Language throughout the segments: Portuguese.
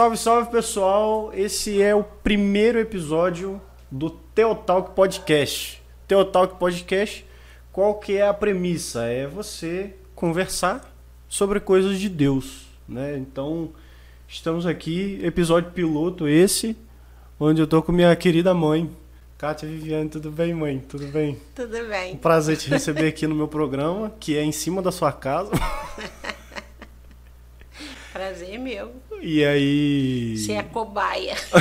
Salve, salve pessoal! Esse é o primeiro episódio do Teotalk Podcast. Teotalk Podcast, qual que é a premissa? É você conversar sobre coisas de Deus, né? Então, estamos aqui, episódio piloto esse, onde eu tô com minha querida mãe, Kátia Viviane. Tudo bem, mãe? Tudo bem? Tudo bem. Um prazer te receber aqui no meu programa, que é em cima da sua casa. Prazer meu. E aí. Você é cobaia.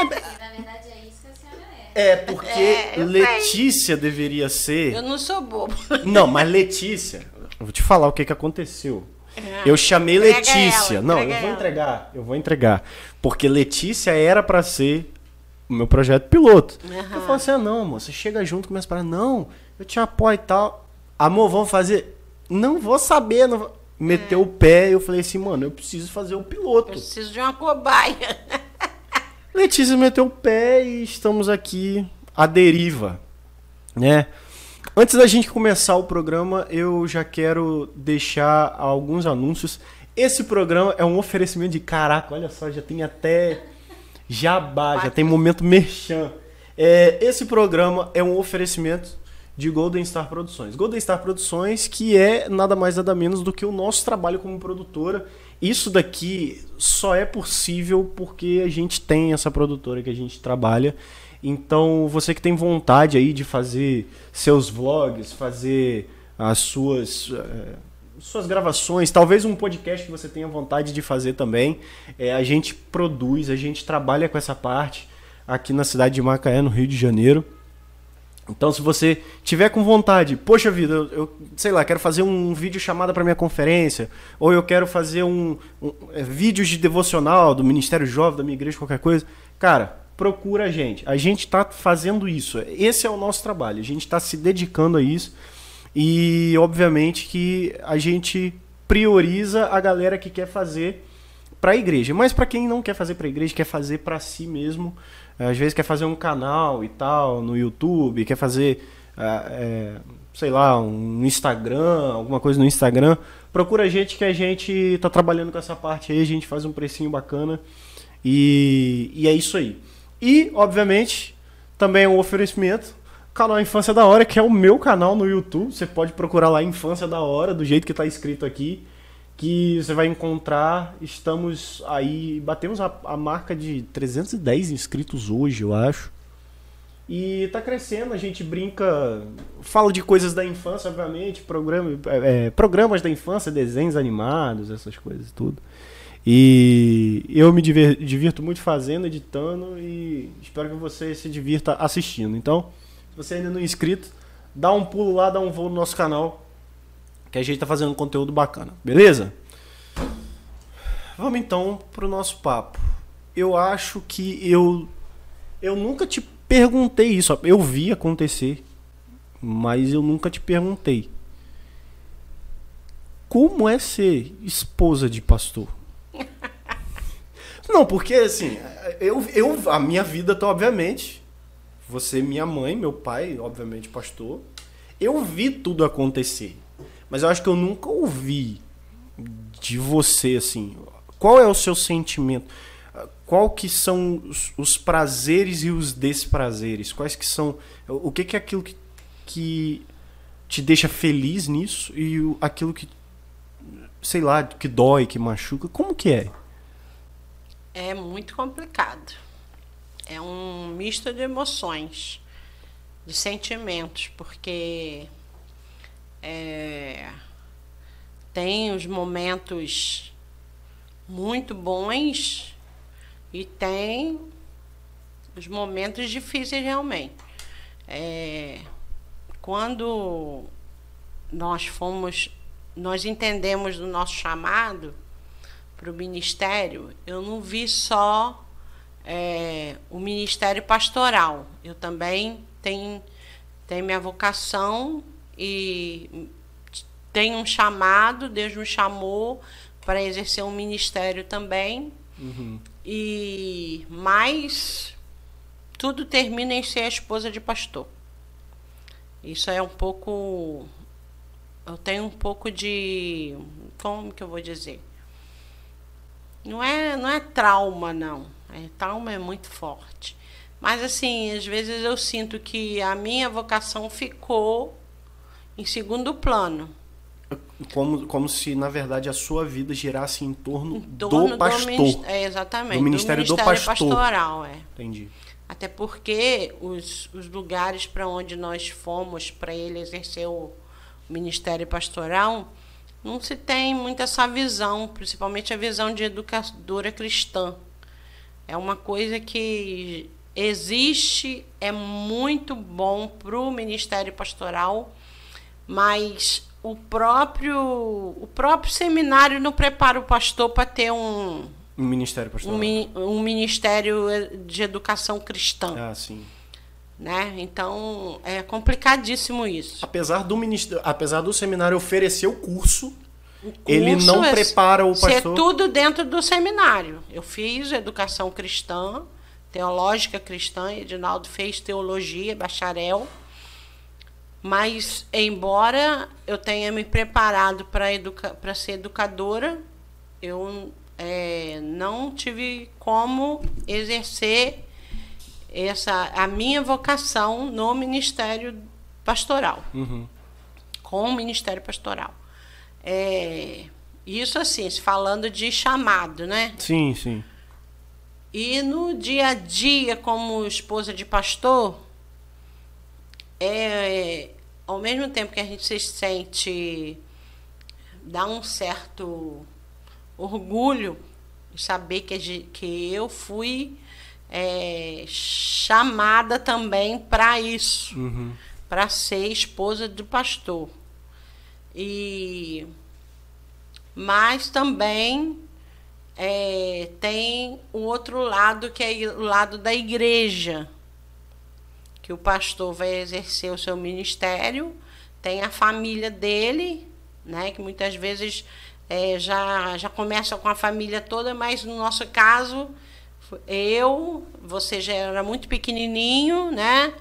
Na verdade é isso que a senhora é. É, porque É, eu Letícia deveria ser. Eu não sou bobo. Não, mas Letícia. Eu vou te falar o que, que aconteceu. Ah, Eu chamei Letícia. ela, não, eu vou ela. entregar. Eu vou entregar. Porque Letícia era pra ser o meu projeto piloto. Eu Aham. falei assim: ah, não, amor, você chega junto, começa a falar, não, eu te apoio e tal. Amor, vamos fazer. Não vou saber. Não vou... Meteu o pé e eu falei assim, mano, eu preciso fazer o piloto. Eu preciso de uma cobaia. Letícia meteu o pé e estamos aqui à deriva, né? Antes da gente começar o programa, eu já quero deixar alguns anúncios. Esse programa é um oferecimento de caraca, olha só, já tem até jabá, já tem momento merchan. É, esse programa é um oferecimento de Golden Star Produções. Golden Star Produções, que é nada mais nada menos do que o nosso trabalho como produtora. Isso daqui só é possível porque a gente tem essa produtora que a gente trabalha. Então, você que tem vontade aí de fazer seus vlogs, fazer as suas eh, suas gravações, talvez um podcast que você tenha vontade de fazer também, eh, a gente produz, a gente trabalha com essa parte aqui na cidade de Macaé, no Rio de Janeiro. Então, se você tiver com vontade, poxa vida, eu, eu, sei lá, quero fazer um vídeo chamada para minha conferência, ou eu quero fazer um, um é, vídeos de devocional do Ministério Jovem, da minha igreja, qualquer coisa, cara, procura a gente. A gente está fazendo isso. Esse é o nosso trabalho. A gente está se dedicando a isso. E, obviamente, que a gente prioriza a galera que quer fazer para a igreja. Mas para quem não quer fazer para a igreja, quer fazer para si mesmo, às vezes quer fazer um canal e tal no YouTube, quer fazer, ah, é, sei lá, um Instagram, alguma coisa no Instagram, procura a gente que a gente tá trabalhando com essa parte aí, a gente faz um precinho bacana e, e é isso aí. E, obviamente, também é um oferecimento, canal Infância da Hora, que é o meu canal no YouTube, você pode procurar lá Infância da Hora, do jeito que tá escrito aqui que você vai encontrar. Estamos aí, batemos a, a marca de 310 inscritos hoje, eu acho. E tá crescendo, a gente brinca, fala de coisas da infância, obviamente, programa, é, programas da infância, desenhos animados, essas coisas tudo. E eu me divirto muito fazendo, editando e espero que você se divirta assistindo. Então, se você ainda não é inscrito, dá um pulo lá, dá um voo no nosso canal, que a gente tá fazendo conteúdo bacana, beleza? Vamos então pro nosso papo. Eu acho que eu eu nunca te perguntei isso, eu vi acontecer, mas eu nunca te perguntei. Como é ser esposa de pastor? Não, porque assim, eu, eu a minha vida tá obviamente, você minha mãe, meu pai, obviamente pastor. Eu vi tudo acontecer. Mas eu acho que eu nunca ouvi de você assim. Qual é o seu sentimento? Qual que são os, os prazeres e os desprazeres? Quais que são o que que é aquilo que, que te deixa feliz nisso e o- aquilo que sei lá, que dói, que machuca? Como que é? É muito complicado. É um misto de emoções, de sentimentos, porque é, tem os momentos muito bons e tem os momentos difíceis realmente. É, quando nós fomos, nós entendemos do nosso chamado para o ministério, eu não vi só é, o ministério pastoral. Eu também tenho, tenho minha vocação e tenho um chamado, Deus me chamou para exercer um ministério também. E mas tudo termina em ser a esposa de pastor. Isso é um pouco eu tenho um pouco de como que eu vou dizer? Não é, não é trauma, não. É, trauma é muito forte. Mas, assim, às vezes eu sinto que a minha vocação ficou em segundo plano. Como, como se, na verdade, a sua vida girasse em torno, em torno do pastor. Do, é, exatamente. Do ministério do, ministério do pastor. pastoral, é. Entendi. Até porque os, os lugares para onde nós fomos para ele exercer o ministério pastoral, não se tem muito essa visão, principalmente a visão de educadora cristã. É uma coisa que existe, é muito bom para o ministério pastoral, mas o próprio, o próprio seminário não prepara o pastor para ter um, um ministério pastoral. Um, um, ministério de educação cristã. Ah, sim. Né? Então é complicadíssimo isso. Apesar do ministério, apesar do seminário oferecer o curso, o curso ele não é, prepara o pastor. É tudo dentro do seminário. Eu fiz educação cristã, teológica cristã, Edinaldo fez teologia, bacharel. Mas, embora eu tenha me preparado para educa ser educadora, eu é, não tive como exercer essa a minha vocação no ministério pastoral, uhum. com o ministério pastoral. É, isso assim, falando de chamado, né? Sim, sim. E no dia a dia, como esposa de pastor, é, ao mesmo tempo que a gente se sente dá um certo orgulho de saber que, que eu fui é, chamada também para isso, uhum. para ser esposa do pastor. E mas também é, tem o outro lado que é o lado da igreja que o pastor vai exercer o seu ministério, tem a família dele, né, que muitas vezes é, já, já começa com a família toda, mas no nosso caso, eu, você já era muito pequenininho, né?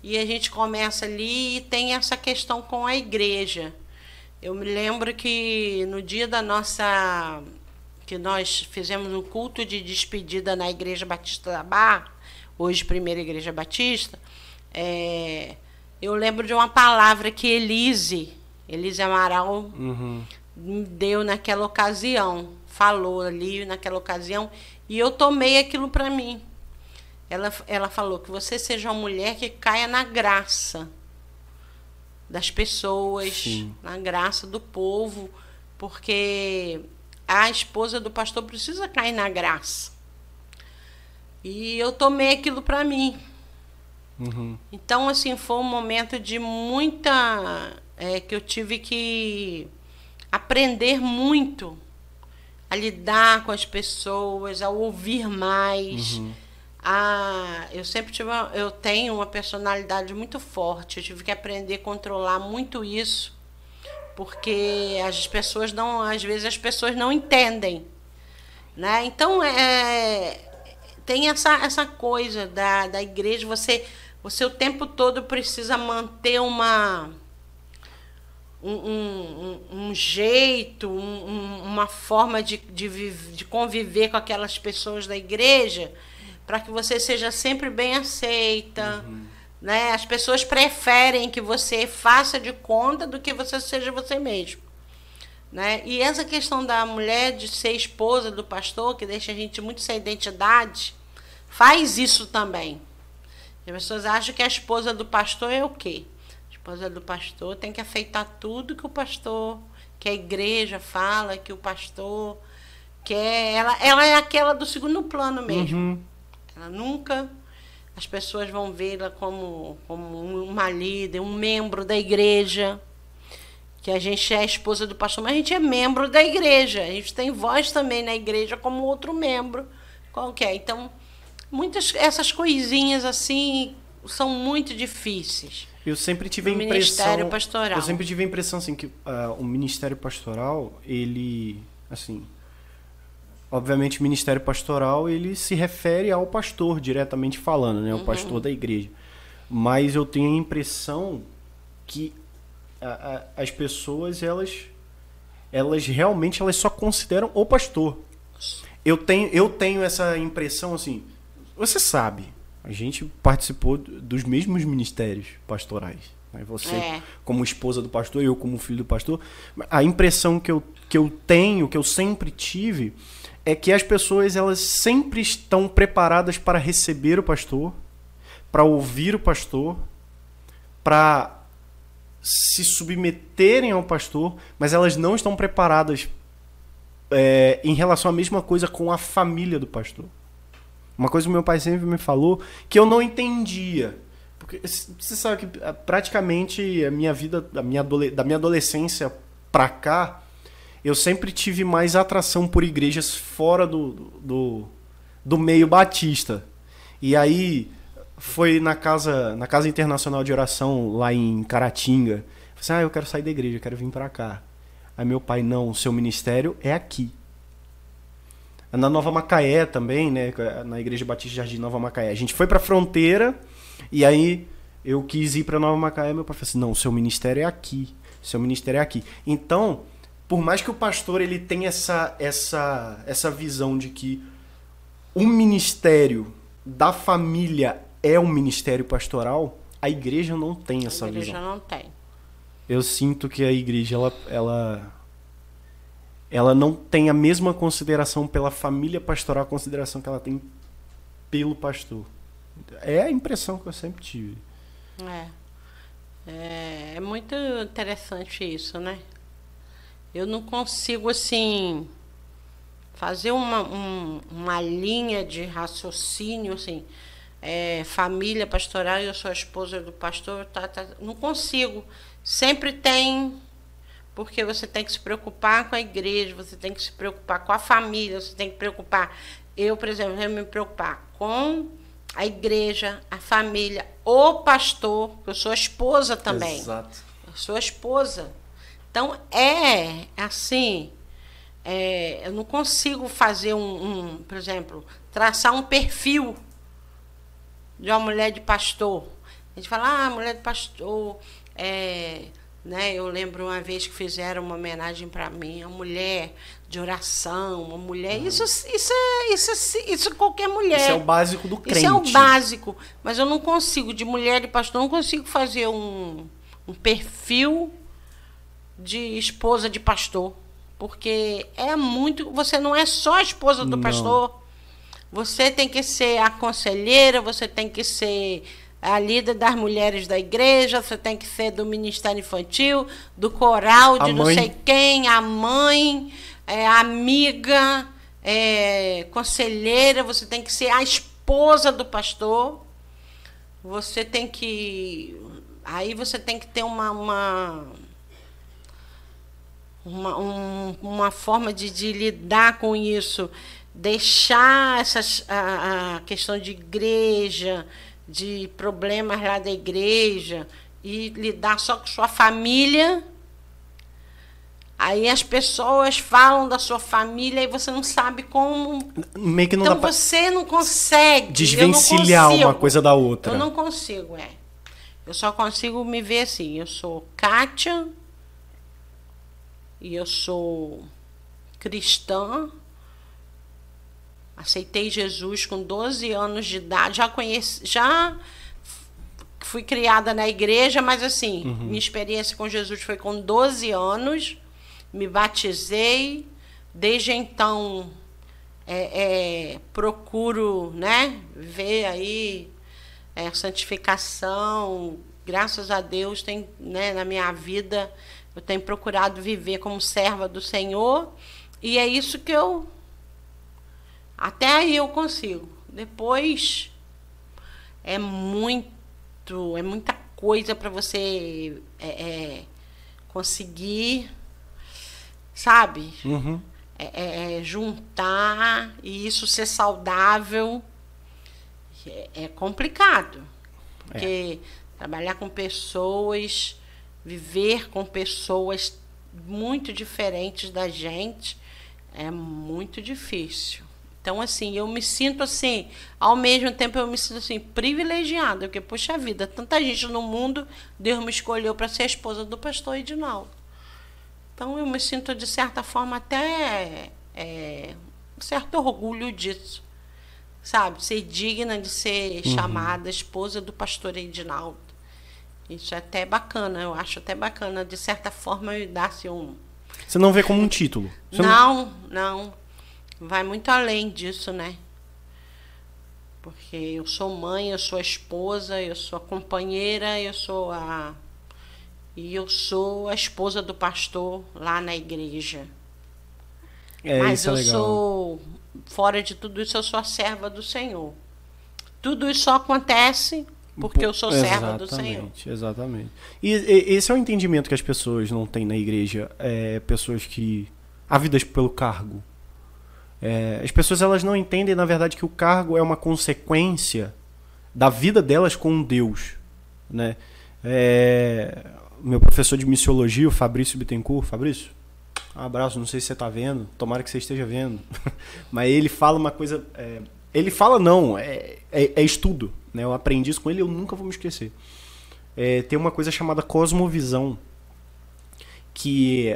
E a gente começa ali e tem essa questão com a igreja. Eu me lembro que no dia da nossa. que nós fizemos um culto de despedida na Igreja Batista da Barra, hoje Primeira Igreja Batista, é, eu lembro de uma palavra que Elise, Elise Amaral, uhum. deu naquela ocasião, falou ali naquela ocasião, e eu tomei aquilo para mim. Ela, ela falou que você seja uma mulher que caia na graça das pessoas, Sim. na graça do povo, porque a esposa do pastor precisa cair na graça. E eu tomei aquilo para mim. Uhum. Então, assim, foi um momento de muita. É, que eu tive que aprender muito a lidar com as pessoas, a ouvir mais. Uhum. A, eu sempre tive. Uma, eu tenho uma personalidade muito forte. Eu tive que aprender a controlar muito isso, porque as pessoas não. Às vezes as pessoas não entendem. Né? Então, é, tem essa, essa coisa da, da igreja, você você o tempo todo precisa manter uma um, um, um jeito, um, uma forma de, de, de conviver com aquelas pessoas da igreja para que você seja sempre bem aceita. Uhum. Né? As pessoas preferem que você faça de conta do que você seja você mesmo. Né? E essa questão da mulher de ser esposa do pastor, que deixa a gente muito sem identidade, faz isso também. As pessoas acham que a esposa do pastor é o quê? A esposa do pastor tem que aceitar tudo que o pastor, que a igreja fala, que o pastor quer. Ela, ela é aquela do segundo plano mesmo. Uhum. Ela nunca. As pessoas vão vê-la como, como uma líder, um membro da igreja. Que a gente é a esposa do pastor, mas a gente é membro da igreja. A gente tem voz também na igreja como outro membro qualquer. Então, muitas essas coisinhas assim são muito difíceis. Eu sempre tive a impressão. Ministério pastoral. Eu sempre tive a impressão assim que uh, o ministério pastoral ele assim obviamente o ministério pastoral ele se refere ao pastor diretamente falando né o uhum. pastor da igreja mas eu tenho a impressão que a, a, as pessoas elas elas realmente elas só consideram o pastor eu tenho, eu tenho essa impressão assim. Você sabe, a gente participou dos mesmos ministérios pastorais. Né? Você, é. como esposa do pastor, eu, como filho do pastor. A impressão que eu, que eu tenho, que eu sempre tive, é que as pessoas elas sempre estão preparadas para receber o pastor, para ouvir o pastor, para se submeterem ao pastor, mas elas não estão preparadas é, em relação à mesma coisa com a família do pastor. Uma coisa que meu pai sempre me falou que eu não entendia. Porque você sabe que ah, praticamente a minha vida, a minha da minha adolescência pra cá, eu sempre tive mais atração por igrejas fora do, do, do meio batista. E aí foi na casa, na casa internacional de oração lá em Caratinga. Eu falei assim, ah, eu quero sair da igreja, quero vir para cá. Aí meu pai, não, o seu ministério é aqui. Na Nova Macaé também, né? Na Igreja Batista Jardim Nova Macaé. A gente foi pra fronteira e aí eu quis ir pra Nova Macaé. Meu pai falou assim: não, o seu ministério é aqui. O seu ministério é aqui. Então, por mais que o pastor ele tenha essa, essa, essa visão de que o ministério da família é um ministério pastoral, a igreja não tem essa visão. A igreja visão. não tem. Eu sinto que a igreja ela, ela ela não tem a mesma consideração pela família pastoral, a consideração que ela tem pelo pastor. É a impressão que eu sempre tive. É. É, é muito interessante isso, né? Eu não consigo, assim, fazer uma, um, uma linha de raciocínio, assim, é, família pastoral, eu sou a esposa do pastor, tá, tá, não consigo. Sempre tem porque você tem que se preocupar com a igreja, você tem que se preocupar com a família, você tem que preocupar. Eu, por exemplo, eu me preocupar com a igreja, a família, o pastor, eu sou a esposa também. Exato. Eu sou a esposa. Então, é assim, é, eu não consigo fazer um, um, por exemplo, traçar um perfil de uma mulher de pastor. A gente fala, ah, mulher de pastor, é, né? Eu lembro uma vez que fizeram uma homenagem para mim, uma mulher de oração, uma mulher. Uhum. Isso, isso, é, isso, é, isso é qualquer mulher. Isso é o básico do crente. Isso é o básico. Mas eu não consigo, de mulher e pastor, não consigo fazer um, um perfil de esposa de pastor. Porque é muito. Você não é só a esposa do não. pastor. Você tem que ser a conselheira, você tem que ser a líder das mulheres da igreja, você tem que ser do Ministério Infantil, do coral, de não sei quem, a mãe, é, amiga, é, conselheira, você tem que ser a esposa do pastor. Você tem que. Aí você tem que ter uma. uma uma, um, uma forma de, de, lidar com isso, deixar essas, a, a questão de igreja, de problemas lá da igreja e lidar só com sua família. Aí as pessoas falam da sua família e você não sabe como. Meio que não então dá você não consegue. Desvencilhar não uma coisa da outra. Eu não consigo, é. Eu só consigo me ver assim. Eu sou Kátia e eu sou cristã Aceitei Jesus com 12 anos de idade, já conheci, já fui criada na igreja, mas assim, uhum. minha experiência com Jesus foi com 12 anos, me batizei, desde então é, é, procuro né, ver aí é, santificação, graças a Deus tem né, na minha vida eu tenho procurado viver como serva do Senhor. E é isso que eu até aí eu consigo. Depois é muito, é muita coisa para você é, é, conseguir, sabe? Uhum. É, é, é juntar e isso ser saudável é, é complicado. Porque trabalhar com pessoas, viver com pessoas muito diferentes da gente é muito difícil. Então, assim, eu me sinto assim, ao mesmo tempo eu me sinto assim, privilegiada, porque, poxa vida, tanta gente no mundo, Deus me escolheu para ser a esposa do pastor Edinaldo. Então, eu me sinto, de certa forma, até. É, certo orgulho disso. Sabe? Ser digna de ser uhum. chamada esposa do pastor Edinaldo. Isso é até bacana, eu acho até bacana, de certa forma, dar-se um. Você não vê como um título? Não, não, não. Vai muito além disso, né? Porque eu sou mãe, eu sou esposa, eu sou a companheira, eu sou a. E eu sou a esposa do pastor lá na igreja. É, Mas é eu é sou, fora de tudo isso, eu sou a serva do Senhor. Tudo isso só acontece porque eu sou serva do Senhor. Exatamente. E, e, esse é o entendimento que as pessoas não têm na igreja. É, pessoas que. ávidas pelo cargo. É, as pessoas elas não entendem, na verdade, que o cargo é uma consequência da vida delas com Deus. Né? É, meu professor de missiologia, o Fabrício Bittencourt. Fabrício, um abraço, não sei se você está vendo, tomara que você esteja vendo. Mas ele fala uma coisa. É, ele fala, não, é, é, é, estudo. Né? Eu aprendi isso com ele eu nunca vou me esquecer. É, tem uma coisa chamada cosmovisão. Que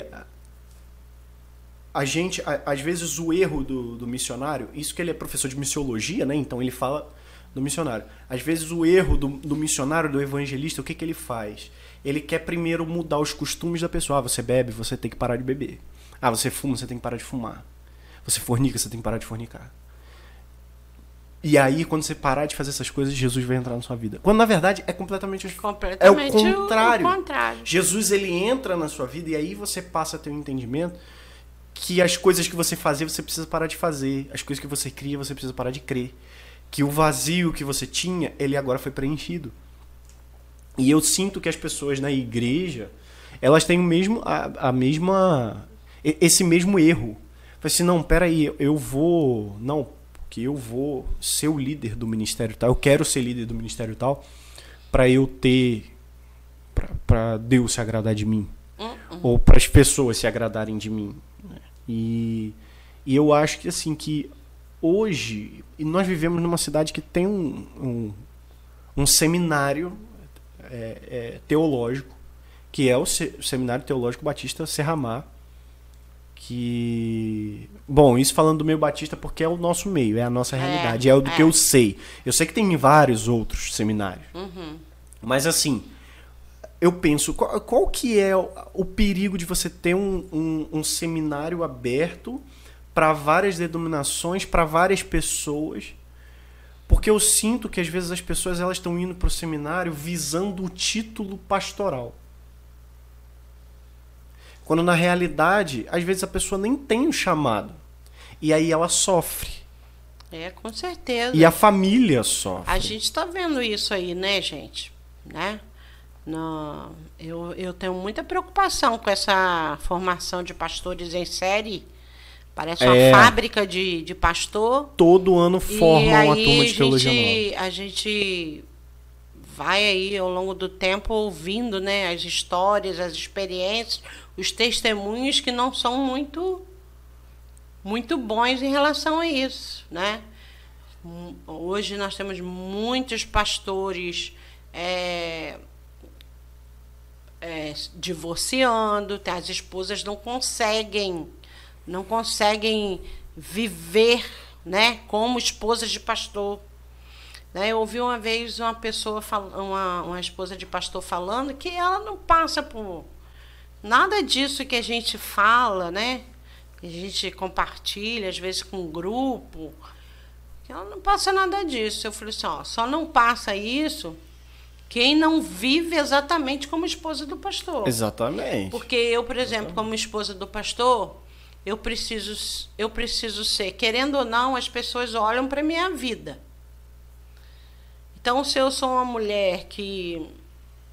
a gente, a, às vezes, o erro do, do missionário, isso que ele é professor de missiologia, né? Então ele fala do missionário. Às vezes o erro do, do missionário, do evangelista, o que, que ele faz? Ele quer primeiro mudar os costumes da pessoa. Ah, você bebe, você tem que parar de beber. Ah, você fuma, você tem que parar de fumar. Você fornica, você tem que parar de fornicar. E aí, quando você parar de fazer essas coisas, Jesus vai entrar na sua vida. Quando na verdade é completamente, completamente é o contrário. o contrário. Jesus ele entra na sua vida e aí você passa a ter um entendimento que as coisas que você fazia você precisa parar de fazer, as coisas que você cria você precisa parar de crer, que o vazio que você tinha ele agora foi preenchido. E eu sinto que as pessoas na igreja elas têm o mesmo a, a mesma esse mesmo erro. Falei assim, não, peraí, eu vou. Não, porque eu vou ser o líder do ministério tal, eu quero ser líder do ministério tal, para eu ter. para Deus se agradar de mim. Uhum. Ou para as pessoas se agradarem de mim. E, e eu acho que assim, que hoje. E nós vivemos numa cidade que tem um, um, um seminário é, é, teológico, que é o, se, o Seminário Teológico Batista Serramar que bom isso falando do meio batista porque é o nosso meio é a nossa é, realidade é, é o do é. que eu sei eu sei que tem vários outros seminários uhum. mas assim eu penso qual, qual que é o, o, perigo de você ter um, um, um seminário aberto para várias denominações para várias pessoas porque eu sinto que às vezes as pessoas elas estão indo para o seminário visando o título pastoral quando na realidade, às vezes a pessoa nem tem o um chamado. E aí ela sofre. É, com certeza. E a família sofre. A gente está vendo isso aí, né, gente? Né? No, eu, eu tenho muita preocupação com essa formação de pastores em série. Parece uma é. fábrica de, de pastor. Todo ano formam uma turma de teologia gente, nova. A gente vai aí ao longo do tempo ouvindo né, as histórias, as experiências, os testemunhos que não são muito muito bons em relação a isso, né? Hoje nós temos muitos pastores é, é, divorciando, as esposas não conseguem, não conseguem viver, né, como esposas de pastor. Né? Eu ouvi uma vez uma pessoa, uma, uma esposa de pastor falando que ela não passa por nada disso que a gente fala, né? Que a gente compartilha, às vezes com um grupo. Ela não passa nada disso. Eu falei assim, ó, só não passa isso quem não vive exatamente como esposa do pastor. Exatamente. Porque eu, por exemplo, como esposa do pastor, eu preciso, eu preciso ser, querendo ou não, as pessoas olham para minha vida. Então, se eu sou uma mulher que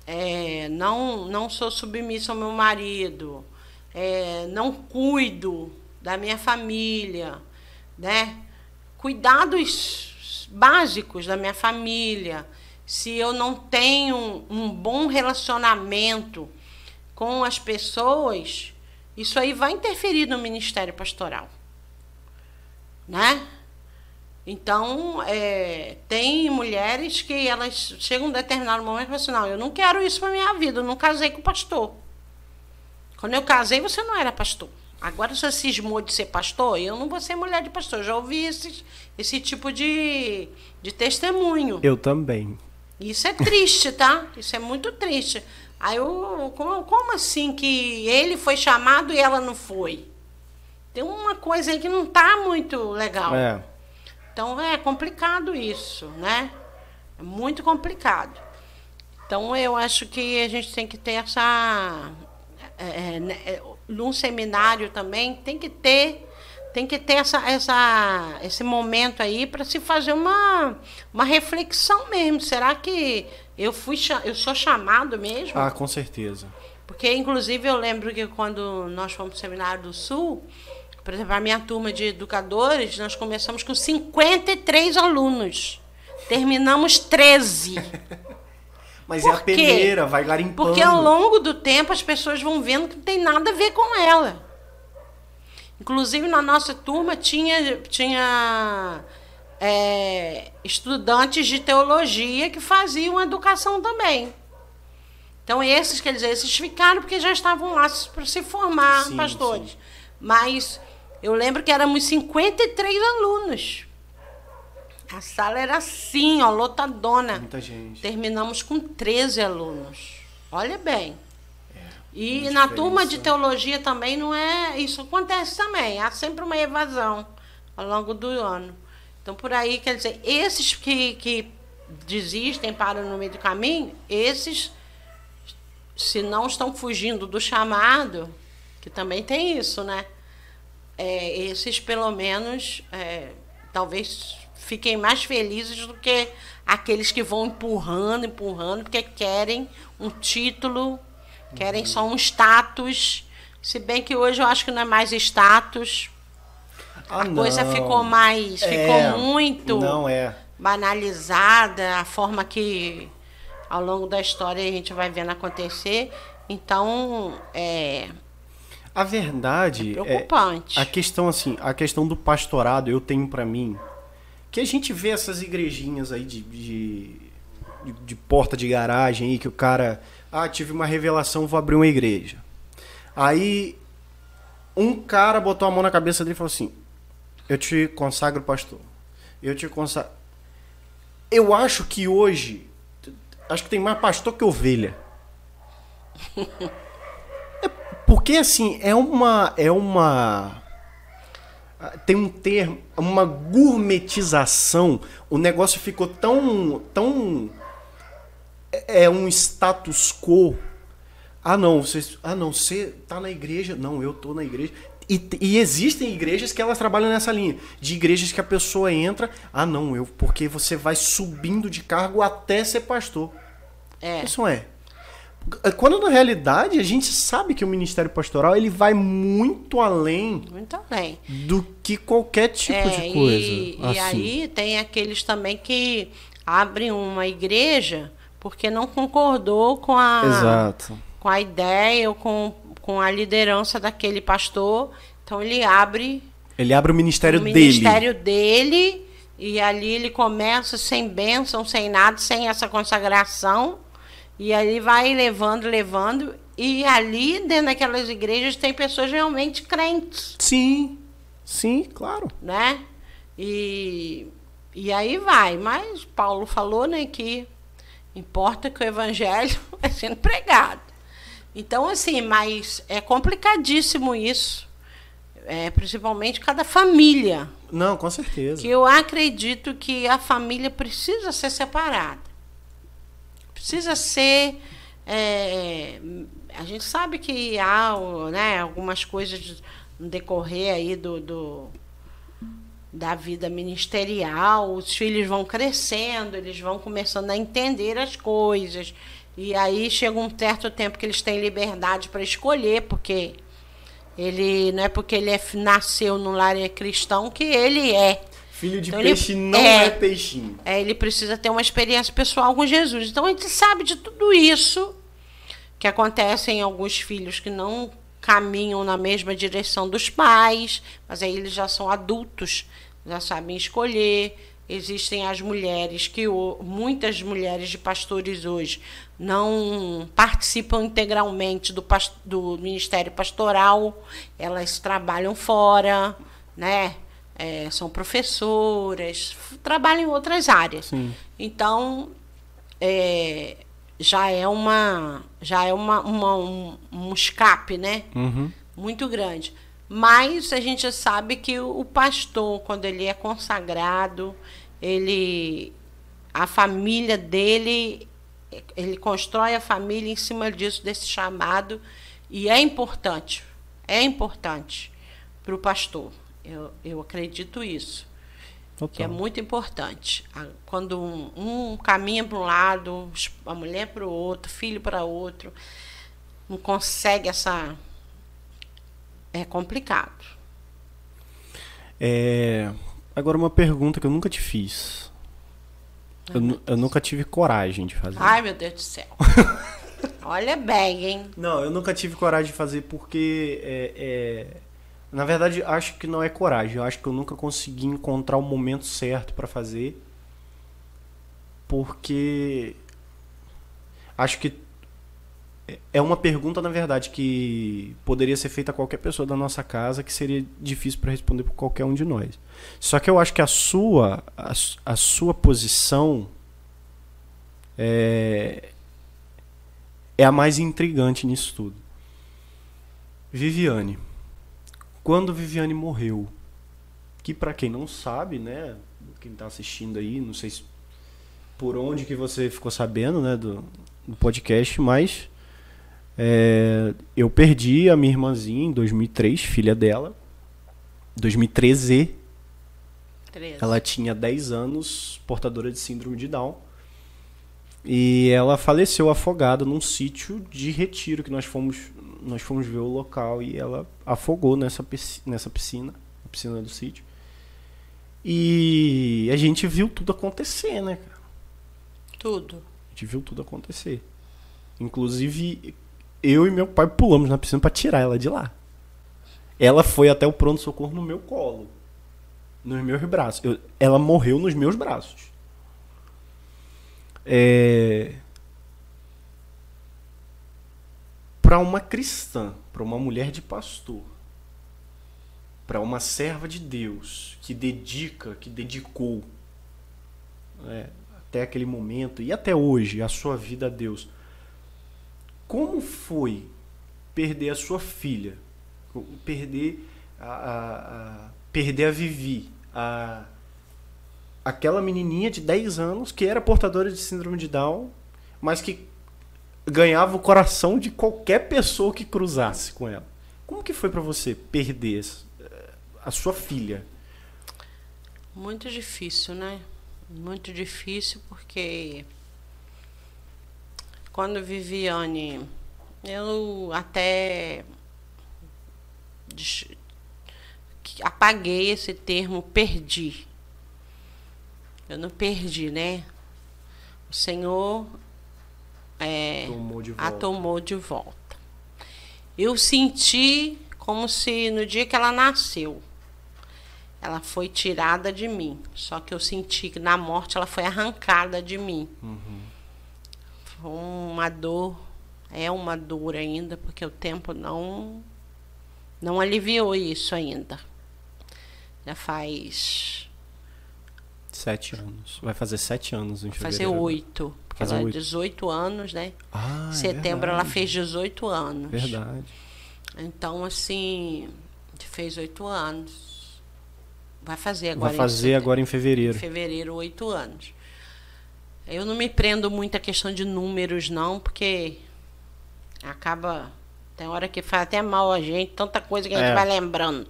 é, não, não sou submissa ao meu marido, é, não cuido da minha família, né? Cuidados básicos da minha família. Se eu não tenho um bom relacionamento com as pessoas, isso aí vai interferir no ministério pastoral, né? Então, é, tem mulheres que elas chegam a um determinado momento e falam assim, não, eu não quero isso para minha vida, eu não casei com pastor. Quando eu casei, você não era pastor. Agora, você cismou de ser pastor, eu não vou ser mulher de pastor. Já ouvi esse, esse tipo de, de testemunho. Eu também. Isso é triste, tá? Isso é muito triste. Aí eu, como, como assim que ele foi chamado e ela não foi? Tem uma coisa aí que não tá muito legal. É. Então é complicado isso, né? É muito complicado. Então eu acho que a gente tem que ter essa. É, é, né, é, num seminário também tem que ter tem que ter essa, essa, esse momento aí para se fazer uma, uma reflexão mesmo. Será que eu fui eu sou chamado mesmo? Ah, com certeza. Porque, inclusive, eu lembro que quando nós fomos para o Seminário do Sul, por exemplo, a minha turma de educadores, nós começamos com 53 alunos. Terminamos 13. Mas Por é a peneira, vai garimpando. Porque ao longo do tempo as pessoas vão vendo que não tem nada a ver com ela. Inclusive na nossa turma tinha, tinha é, estudantes de teologia que faziam educação também. Então esses, quer dizer, esses ficaram porque já estavam lá para se formar sim, pastores. Sim. Mas eu lembro que éramos 53 alunos. A sala era assim, ó, lotadona. Muita gente. Terminamos com 13 alunos. Olha bem. E na turma de teologia também não é. Isso acontece também. Há sempre uma evasão ao longo do ano. Então, por aí, quer dizer, esses que, que desistem, param no meio do caminho, esses, se não estão fugindo do chamado, que também tem isso, né? É, esses, pelo menos, é, talvez fiquem mais felizes do que aqueles que vão empurrando, empurrando, porque querem um título, querem só um status. Se bem que hoje eu acho que não é mais status. Ah, a coisa ficou mais. É, ficou muito não é. banalizada, a forma que ao longo da história a gente vai vendo acontecer. Então, é. A verdade é preocupante. É, a questão assim, a questão do pastorado eu tenho para mim que a gente vê essas igrejinhas aí de, de, de, de porta de garagem aí, que o cara. Ah, tive uma revelação, vou abrir uma igreja. Aí um cara botou a mão na cabeça dele e falou assim: Eu te consagro pastor. Eu te consagro. Eu acho que hoje. Acho que tem mais pastor que ovelha. É porque assim, é uma. É uma tem um termo, uma gourmetização. O negócio ficou tão, tão é, é um status quo. Ah não, você, ah não, você tá na igreja? Não, eu tô na igreja. E, e, existem igrejas que elas trabalham nessa linha, de igrejas que a pessoa entra, ah não, eu porque você vai subindo de cargo até ser pastor. É. Isso é. Quando na realidade a gente sabe que o ministério pastoral ele vai muito além, muito além do que qualquer tipo é, de coisa. E, assim. e aí tem aqueles também que abrem uma igreja porque não concordou com a Exato. com a ideia ou com, com a liderança daquele pastor. Então ele abre ele abre o ministério o dele. ministério dele e ali ele começa sem bênção, sem nada, sem essa consagração e aí vai levando, levando. E ali, dentro daquelas igrejas, tem pessoas realmente crentes. Sim, sim, claro. Né? E, e aí vai. Mas Paulo falou né, que importa que o evangelho vai sendo pregado. Então, assim, mas é complicadíssimo isso. É, principalmente cada família. Não, com certeza. Que eu acredito que a família precisa ser separada precisa ser. É, a gente sabe que há né, algumas coisas no decorrer aí do, do, da vida ministerial, os filhos vão crescendo, eles vão começando a entender as coisas. E aí chega um certo tempo que eles têm liberdade para escolher, porque ele não é porque ele é, nasceu no lar cristão que ele é. Filho de então peixe ele, não é, é, peixinho. É, ele precisa ter uma experiência pessoal com Jesus. Então a gente sabe de tudo isso que acontece em alguns filhos que não caminham na mesma direção dos pais, mas aí eles já são adultos, já sabem escolher. Existem as mulheres que muitas mulheres de pastores hoje não participam integralmente do, do ministério pastoral, elas trabalham fora, né? É, são professoras, trabalham em outras áreas. Sim. Então, é, já é uma já é uma, uma um, um, escape, né? Uhum. Muito grande. Mas a gente sabe que o pastor, quando ele é consagrado, ele a família dele, ele constrói a família em cima disso, desse chamado, e é importante, é importante para o pastor. Eu, eu acredito isso. Total. Que é muito importante. Quando um, um caminha para um lado, a mulher para o outro, filho para outro, não consegue essa. É complicado. É... Agora, uma pergunta que eu nunca te fiz. Eu, eu, nunca tive coragem de fazer. Ai, meu Deus do céu. Olha bem, hein? Não, eu nunca tive coragem de fazer porque é, é na verdade, acho que não é coragem. Eu acho que eu nunca consegui encontrar o momento certo para fazer. Porque. Acho que. É uma pergunta, na verdade, que poderia ser feita a qualquer pessoa da nossa casa, que seria difícil para responder por qualquer um de nós. Só que eu acho que a sua, a, a sua posição é, é a mais intrigante nisso tudo. Viviane quando Viviane morreu. Que para quem não sabe, né, quem está assistindo aí, não sei se, por onde que você ficou sabendo, né, do, do podcast, mas é, eu perdi a minha irmãzinha em 2003, filha dela, 2013. 13. Ela tinha 10 anos, portadora de síndrome de Down. E ela faleceu afogada num sítio de retiro que nós fomos nós fomos ver o local e ela afogou nessa piscina, nessa piscina, a piscina do sítio. E a gente viu tudo acontecer, né, cara? Tudo. A gente viu tudo acontecer. Inclusive, eu e meu pai pulamos na piscina para tirar ela de lá. Ela foi até o pronto-socorro no meu colo. Nos meus braços. Eu, ela morreu nos meus braços. É... para uma cristã, para uma mulher de pastor, para uma serva de Deus que dedica, que dedicou né, até aquele momento e até hoje a sua vida a Deus, como foi perder a sua filha, perder a, a, a perder a Vivi, a aquela menininha de 10 anos que era portadora de síndrome de Down, mas que ganhava o coração de qualquer pessoa que cruzasse com ela. Como que foi para você perder eh, a sua filha? Muito difícil, né? Muito difícil porque quando Viviane, eu até apaguei esse termo perdi. Eu não perdi, né? O Senhor é, tomou de a tomou de volta. Eu senti como se no dia que ela nasceu, ela foi tirada de mim. Só que eu senti que na morte ela foi arrancada de mim. Uhum. Uma dor, é uma dor ainda, porque o tempo não não aliviou isso ainda. Já faz sete anos. Vai fazer sete anos em fevereiro. Fazer oito. Porque ela é 18 anos, né? Ah, em é setembro é ela fez 18 anos. Verdade. Então, assim, fez oito anos. Vai fazer agora. Vai fazer agora em fevereiro. Em fevereiro, oito anos. Eu não me prendo muito a questão de números, não, porque acaba. Tem hora que faz até mal a gente, tanta coisa que a gente é. vai lembrando.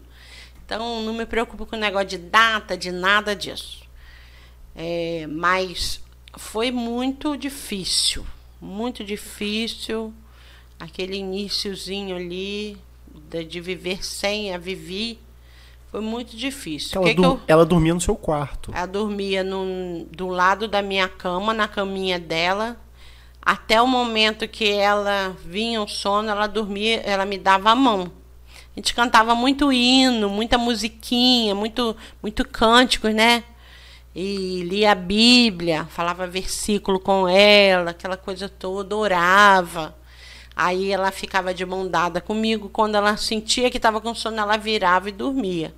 Então, não me preocupo com o negócio de data, de nada disso. É, mas foi muito difícil, muito difícil aquele iníciozinho ali de, de, viver sem a Vivi. Foi muito difícil. Ela, que que eu, ela dormia no seu quarto. Ela dormia no, do lado da minha cama, na caminha dela. Até o momento que ela vinha o sono, ela dormia, ela me dava a mão. A gente cantava muito hino, muita musiquinha, muito, muito cânticos, né? e lia a Bíblia, falava versículo com ela, aquela coisa toda, orava. Aí ela ficava de mão dada comigo. Quando ela sentia que estava com sono, ela virava e dormia.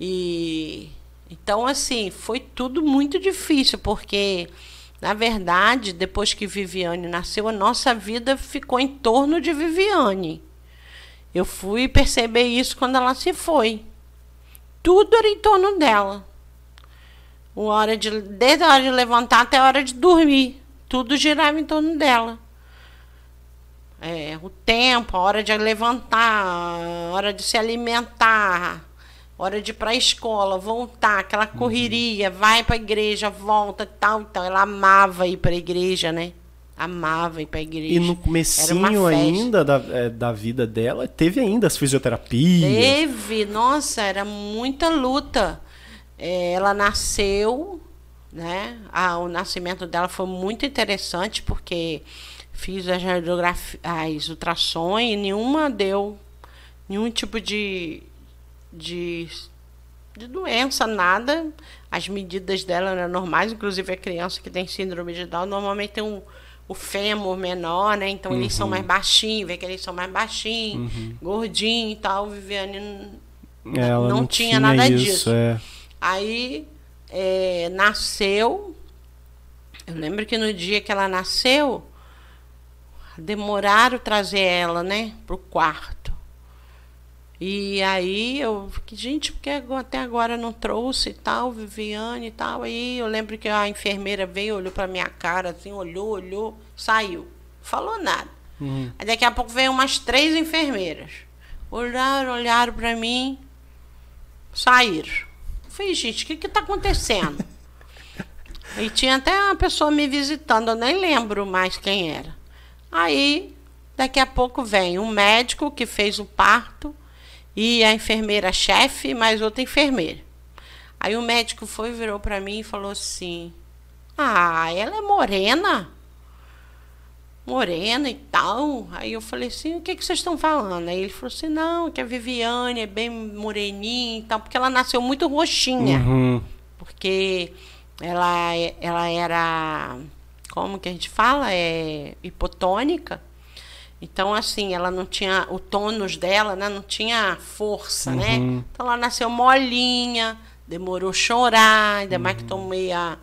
E então assim, foi tudo muito difícil, porque na verdade, depois que Viviane nasceu, a nossa vida ficou em torno de Viviane. Eu fui perceber isso quando ela se foi. Tudo era em torno dela. hora de, desde a hora de levantar até a hora de dormir. Tudo girava em torno dela. É, o tempo, a hora de levantar, a hora de se alimentar, hora de ir para a escola, voltar, aquela uhum. correria, vai para a igreja, volta, tal, tal. Ela amava ir para a igreja, né? Amava ir para a igreja. E no comecinho ainda da, é, da vida dela, teve ainda as fisioterapias? Teve, nossa, era muita luta. É, ela nasceu, né? Ah, o nascimento dela foi muito interessante porque fiz as radiografias, as ultrassons e nenhuma deu nenhum tipo de, de, de doença, nada. As medidas dela eram normais, inclusive a criança que tem síndrome de Down normalmente tem um, o fêmur menor, né? Então uhum. eles são uhum. mais baixinhos, vê que eles são mais baixinhos, uhum. gordinhos e tal. Viviane não, não, tinha, tinha nada isso, disso. É. Aí é, nasceu. Eu lembro que no dia que ela nasceu, demoraram trazer ela, né, pro quarto. E aí eu fiquei, gente, porque até agora não trouxe e tal, Viviane e tal. Aí eu lembro que a enfermeira veio, olhou pra minha cara, assim, olhou, olhou, saiu. Falou nada. Uhum. Aí daqui a pouco veio umas três enfermeiras. Olharam, olharam pra mim, saíram. Eu falei, gente, o que que tá acontecendo? e tinha até uma pessoa me visitando, eu nem lembro mais quem era. Aí, daqui a pouco vem um médico que fez o parto e a enfermeira-chefe, mais outra enfermeira. Aí o médico foi, virou para mim e falou assim: Ah, ela é morena? Morena e tal. Aí eu falei assim: O que, que vocês estão falando? Aí ele falou assim: Não, que a Viviane é bem moreninha e tal, porque ela nasceu muito roxinha. Uhum. Porque ela, ela era como que a gente fala, é hipotônica. Então, assim, ela não tinha o tônus dela, né? Não tinha força, né? uhum. né? Então ela nasceu molinha, demorou a chorar, ainda uhum. mais que uhum. tomei a,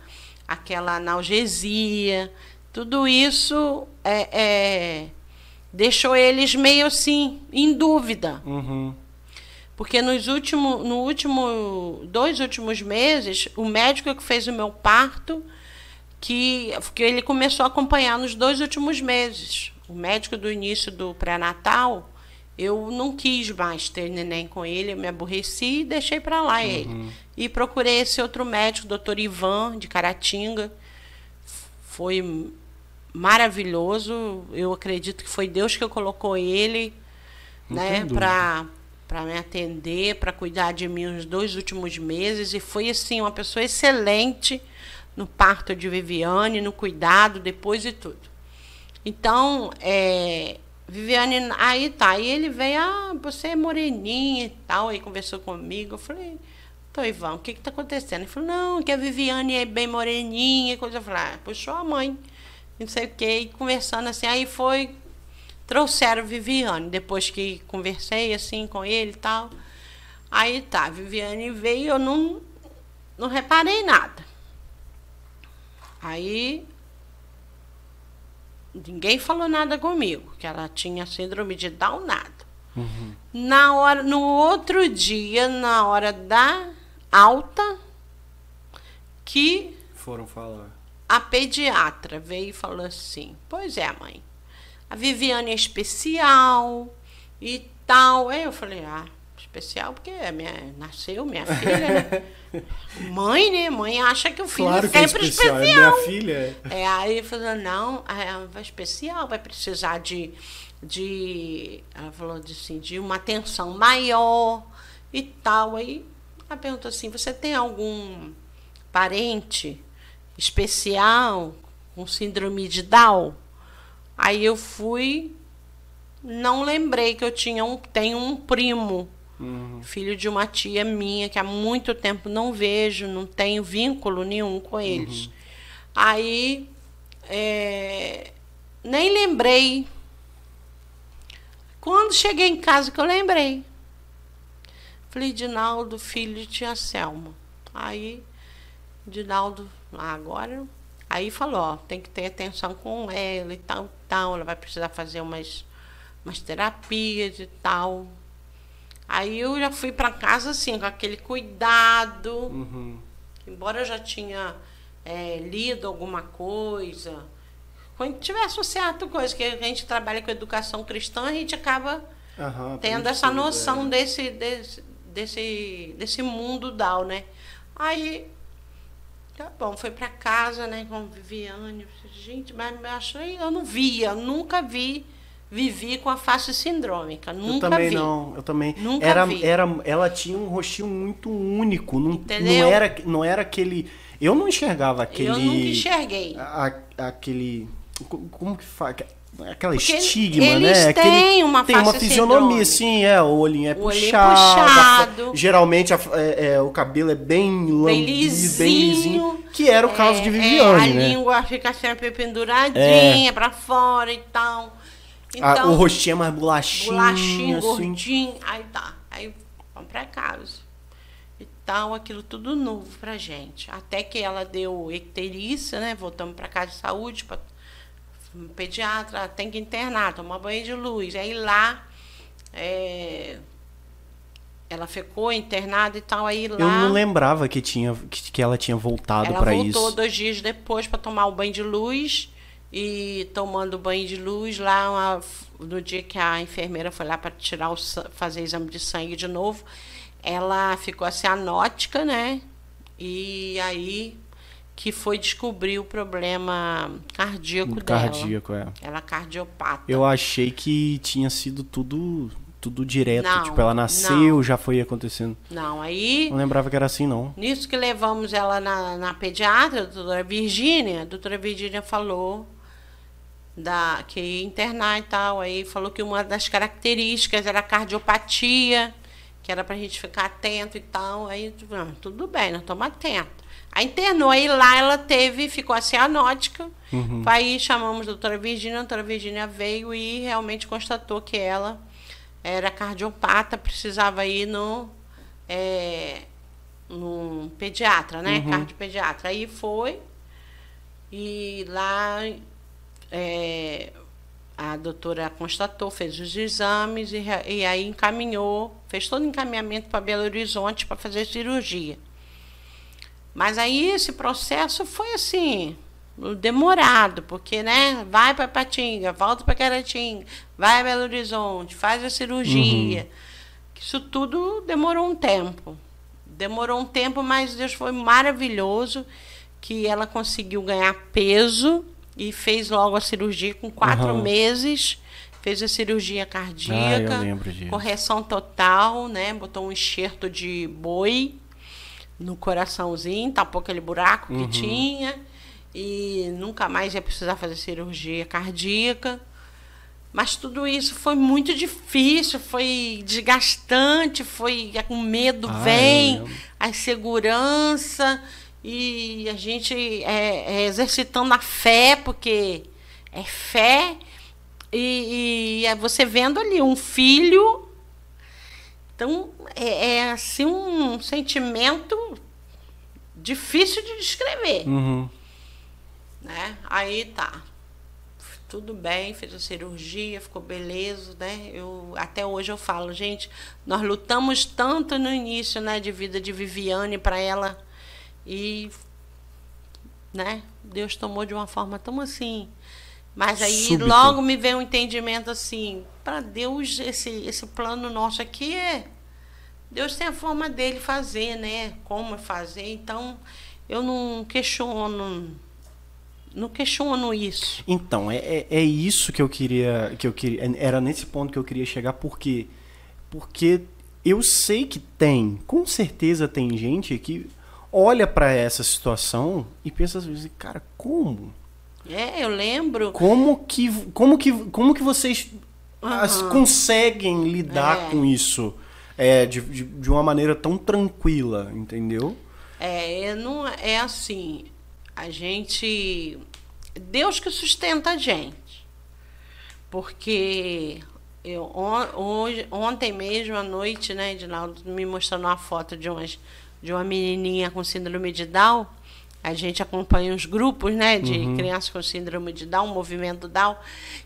aquela analgesia. Tudo isso é, é, deixou eles meio assim, em dúvida. Uhum. Porque nos últimos, no último, dois últimos meses, o médico que fez o meu parto que, que ele começou a acompanhar nos dois últimos meses. O médico do início do pré-natal, eu não quis mais ter neném com ele, eu me aborreci e deixei para lá uhum. ele. E procurei esse outro médico, doutor Ivan, de Caratinga. Foi maravilhoso. Eu acredito que foi Deus que colocou ele, não né, para para me atender, para cuidar de mim os dois últimos meses e foi assim uma pessoa excelente no parto de Viviane, no cuidado, depois e tudo. Então, é, Viviane, aí tá, aí ele veio, ah, você é moreninha e tal, aí conversou comigo, eu falei, tô Ivan, o que que tá acontecendo? Ele falou, não, que a Viviane é bem moreninha, coisa, eu falei, ah, puxou a mãe, não sei o que, e conversando assim, aí foi, trouxeram Viviane, depois que conversei assim com ele e tal, aí tá, Viviane veio, eu não, não reparei nada. Aí ninguém falou nada comigo, que ela tinha síndrome de Down nada. Uhum. Na hora, no outro dia, na hora da alta, que foram falar. A pediatra veio e falou assim: "Pois é, mãe. A Viviane é especial e tal". Aí eu falei: "Ah, especial porque é minha, nasceu minha filha, né? Mãe, né? Mãe acha que o filho claro que é sempre é especial. especial. É minha filha. É, aí falou, não, é especial, vai precisar de, de. Ela falou assim, de uma atenção maior e tal. Aí ela perguntou assim: você tem algum parente especial com síndrome de Down? Aí eu fui, não lembrei que eu tinha um, tenho um primo Uhum. Filho de uma tia minha que há muito tempo não vejo, não tenho vínculo nenhum com eles. Uhum. Aí é, nem lembrei. Quando cheguei em casa que eu lembrei. Falei, Dinaldo, filho de tia Selma. Aí, Dinaldo, agora. Aí falou, ó, tem que ter atenção com ela e tal, tal. Ela vai precisar fazer umas, umas terapias e tal. Aí eu já fui para casa assim, com aquele cuidado. Uhum. Embora eu já tinha é, lido alguma coisa. Quando tivesse um certo coisa, que a gente trabalha com educação cristã, a gente acaba uhum, tendo essa noção é. desse, desse, desse, desse mundo DAO, né? Aí, tá bom, foi para casa, né, com Viviane. Gente, mas eu achei, eu não via, nunca vi vivi com a face sindrômica. Nunca eu também vi. não, eu também. Nunca era, vi. Era, ela tinha um rostinho muito único. Não, Entendeu? não, era, não era aquele. Eu não enxergava aquele. Eu nunca enxerguei. A, aquele. Como que faz? Aquela Porque estigma, eles né? Têm aquele, uma tem uma fisionomia, sim, é. O olhinho é o puxado. puxado. geralmente a, é, é, o cabelo é bem lambido, bem lisinho. Que era o caso de é, Viviane, é, a né? língua fica sempre penduradinha é. pra fora e tal. Então, o rostinho é mais bolachinho. Bolachinho, assim. gordinho. Aí tá. Aí vamos pra casa. E tal, aquilo tudo novo pra gente. Até que ela deu icterícia, né? Voltamos pra casa de saúde, pra um pediatra, tem que internar, tomar banho de luz. Aí lá. É, ela ficou internada e tal, aí lá... Eu não lembrava que, tinha, que, que ela tinha voltado para isso. Ela voltou dois dias depois para tomar o banho de luz e tomando banho de luz lá uma, no dia que a enfermeira foi lá para tirar o fazer exame de sangue de novo, ela ficou assim anótica, né? E aí que foi descobrir o problema cardíaco, cardíaco dela. é. Ela é cardiopata. Eu achei que tinha sido tudo tudo direto, não, tipo ela nasceu, não. já foi acontecendo. Não, aí Não lembrava que era assim não. Nisso que levamos ela na, na pediatra, a doutora Virgínia, a doutora Virgínia falou da que ia internar e tal. Aí falou que uma das características era a cardiopatia, que era para a gente ficar atento e tal. Aí, tudo bem, nós estamos atentos. Aí internou, aí lá ela teve, ficou assim anótica. Uhum. Aí chamamos a doutora Virgínia, a doutora Virgínia veio e realmente constatou que ela era cardiopata, precisava ir no, é, no pediatra, né? Uhum. Cardiopediatra. Aí foi, e lá é, a doutora constatou, fez os exames e, e aí encaminhou, fez todo o encaminhamento para Belo Horizonte para fazer cirurgia. Mas aí esse processo foi assim, demorado, porque né, vai para Patinga, volta para Caratinga, vai a Belo Horizonte, faz a cirurgia. Uhum. Isso tudo demorou um tempo. Demorou um tempo, mas Deus foi maravilhoso que ela conseguiu ganhar peso e fez logo a cirurgia com quatro uhum. meses. Fez a cirurgia cardíaca, ah, correção total, né? Botou um enxerto de boi no coraçãozinho, tapou aquele buraco uhum. que tinha e nunca mais ia precisar fazer cirurgia cardíaca. Mas tudo isso foi muito difícil, foi desgastante, foi com medo ah, vem, a insegurança e a gente é, é exercitando a fé, porque é fé, e, e é você vendo ali um filho. Então, é, é assim um sentimento difícil de descrever. Uhum. Né? Aí tá. Tudo bem, fez a cirurgia, ficou beleza, né? Eu, até hoje eu falo, gente, nós lutamos tanto no início né, de vida de Viviane para ela e né, Deus tomou de uma forma tão assim. Mas aí Súbito. logo me veio um entendimento assim, para Deus esse esse plano nosso aqui é Deus tem a forma dele fazer, né? Como fazer. Então, eu não questiono não questiono isso. Então, é, é, é, isso que eu queria que eu queria era nesse ponto que eu queria chegar porque porque eu sei que tem, com certeza tem gente que olha para essa situação e pensa assim, cara, como? É, eu lembro. Como que, como que, como que vocês uhum. as, conseguem lidar é. com isso? é, de, de, de uma maneira tão tranquila, entendeu? É, não é assim. A gente. Deus que sustenta a gente. Porque eu, on, hoje, ontem mesmo à noite, né, Edinaldo me mostrando uma foto de, umas, de uma menininha com síndrome de Down. A gente acompanha os grupos, né, de uhum. crianças com síndrome de Down, movimento Down.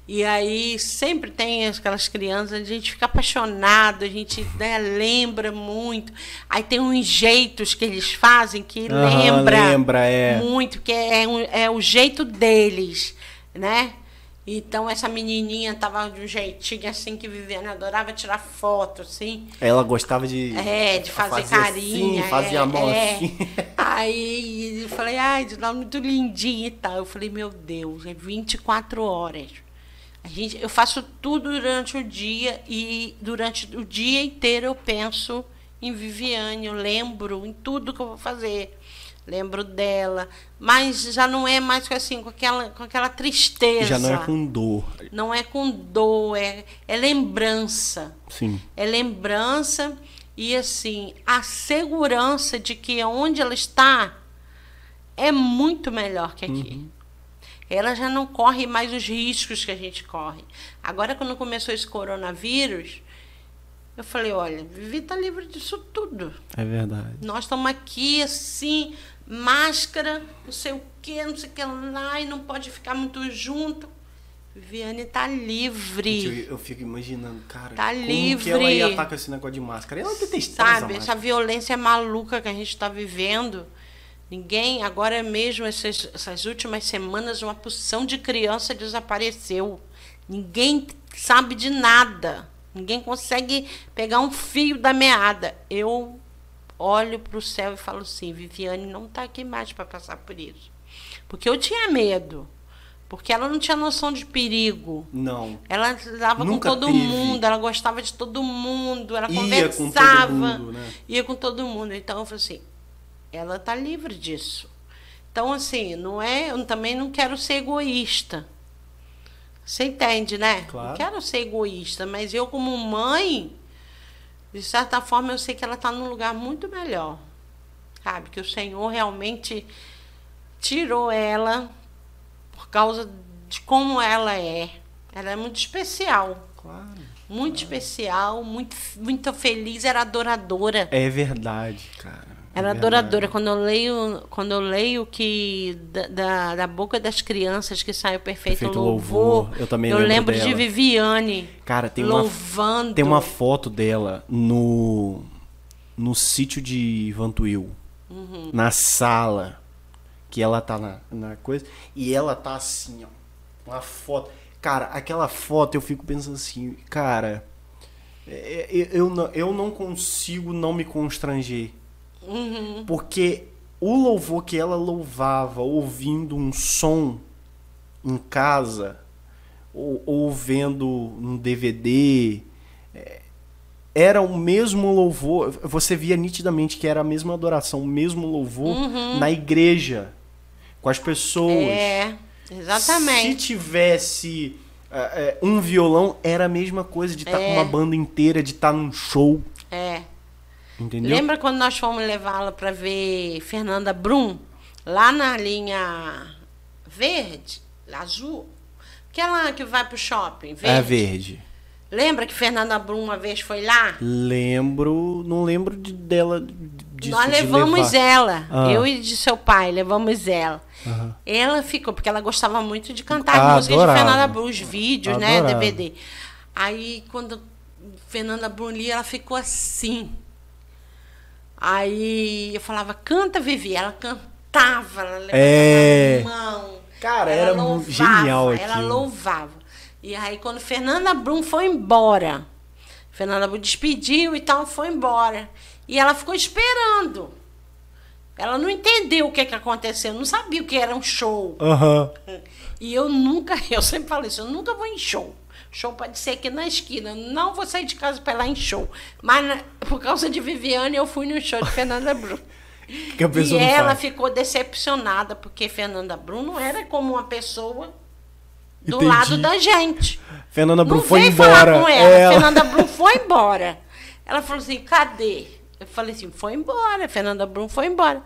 E aí sempre tem aquelas crianças, a gente fica apaixonado, a gente né, lembra muito. Aí tem uns jeitos que eles fazem que uhum, lembra, lembra é. muito, que é, é, é o jeito deles, né? Então essa menininha tava de um jeitinho assim que Viviane adorava tirar foto, assim. Ela gostava de É, de fazer, carinha, assim, fazia é, a mão é. assim. Aí eu falei, ai, de lá muito lindinha e tal. Eu falei, meu Deus, é 24 horas. A gente, eu faço tudo durante o dia e durante o dia inteiro eu penso em Viviane, eu lembro em tudo que eu vou fazer lembro dela, mas já não é mais assim, com aquela, com aquela tristeza. Já não é com dor. Não é com dor, é, é lembrança. Sim. É lembrança e assim, a segurança de que onde ela está é muito melhor que aqui. Uhum. Ela já não corre mais os riscos que a gente corre. Agora, quando começou esse coronavírus, eu falei, olha, Vivi está livre disso tudo. É verdade. Nós estamos aqui assim, máscara, não sei o que, não sei o que lá, e não pode ficar muito junto. Viviane tá livre. Gente, eu, eu, fico imaginando, cara, tá como livre. que ela ia estar com esse negócio de máscara. Ela detestava Sabe, essa, essa violência maluca que a gente está vivendo. Ninguém, agora mesmo, essas, essas últimas semanas, uma porção de criança desapareceu. Ninguém sabe de nada. Ninguém consegue pegar um fio da meada. Eu olho para o céu e falo assim: Viviane não está aqui mais para passar por isso. Porque eu tinha medo. Porque ela não tinha noção de perigo. Não. Ela dava com todo teve. mundo, ela gostava de todo mundo, ela ia conversava. Com mundo, né? Ia com todo mundo. Então eu falei assim: ela está livre disso. Então, assim, não é. Eu também não quero ser egoísta. Você entende, né? Claro. Não quero ser egoísta, mas eu, como mãe, de certa forma, eu sei que ela está num lugar muito melhor. Sabe? Que o Senhor realmente tirou ela por causa de como ela é. Ela é muito especial. Claro. Muito claro. especial, muito, muito feliz, era adoradora. É verdade, cara. Era é adoradora. Quando eu leio, quando eu leio que da, da, da boca das crianças que sai o perfeito, perfeito louvor, louvor, eu também eu lembro, lembro de Viviane. Cara, tem louvando. uma tem uma foto dela no no sítio de Vantuil, uhum. na sala que ela tá na, na coisa e ela tá assim, ó, uma foto. Cara, aquela foto eu fico pensando assim, cara, é, é, eu, eu, eu não consigo não me constranger Uhum. Porque o louvor que ela louvava ouvindo um som em casa, ou, ou vendo um DVD, é, era o mesmo louvor. Você via nitidamente que era a mesma adoração, o mesmo louvor uhum. na igreja, com as pessoas. É, exatamente. Se tivesse uh, um violão, era a mesma coisa de estar tá é. com uma banda inteira, de estar tá num show. É. Entendeu? Lembra quando nós fomos levá-la para ver Fernanda Brum? Lá na linha verde, azul. Aquela que vai pro shopping, verde. É verde. Lembra que Fernanda Brum uma vez foi lá? Lembro, não lembro de, dela disso, Nós levamos de ela, ah. eu e de seu pai, levamos ela. Ela ficou, porque ela gostava muito de cantar ah, músicas adorava. de Fernanda Brum, os vídeos, adorava. né, DVD. Aí, quando Fernanda Brum lia, ela ficou assim. Aí eu falava, canta, Vivi. Ela cantava, ela levantava é... a mão. Cara, era louvava, genial aquilo. Ela louvava. E aí, quando Fernanda Brum foi embora, Fernanda Brum despediu e tal, foi embora. E ela ficou esperando. Ela não entendeu o que, que aconteceu, não sabia o que era um show. Uhum. E eu nunca, eu sempre falei isso, eu nunca vou em show. Show pode ser aqui na esquina. Não vou sair de casa para ir lá em show. Mas por causa de Viviane, eu fui no show de Fernanda pessoa e ela faz. ficou decepcionada, porque Fernanda Brum não era como uma pessoa do Entendi. lado da gente. Fernanda Brum foi embora. falar com ela. ela. Fernanda Brum foi embora. Ela falou assim, cadê? Eu falei assim, foi embora, Fernanda Brum foi embora.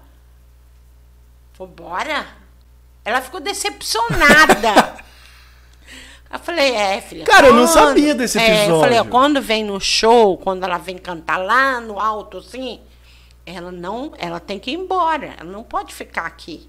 Foi embora? Ela ficou decepcionada. eu falei, é, filha. Cara, eu não sabia desse episódio. É, eu falei, ó, quando vem no show, quando ela vem cantar lá no alto, assim, ela não, ela tem que ir embora. Ela não pode ficar aqui.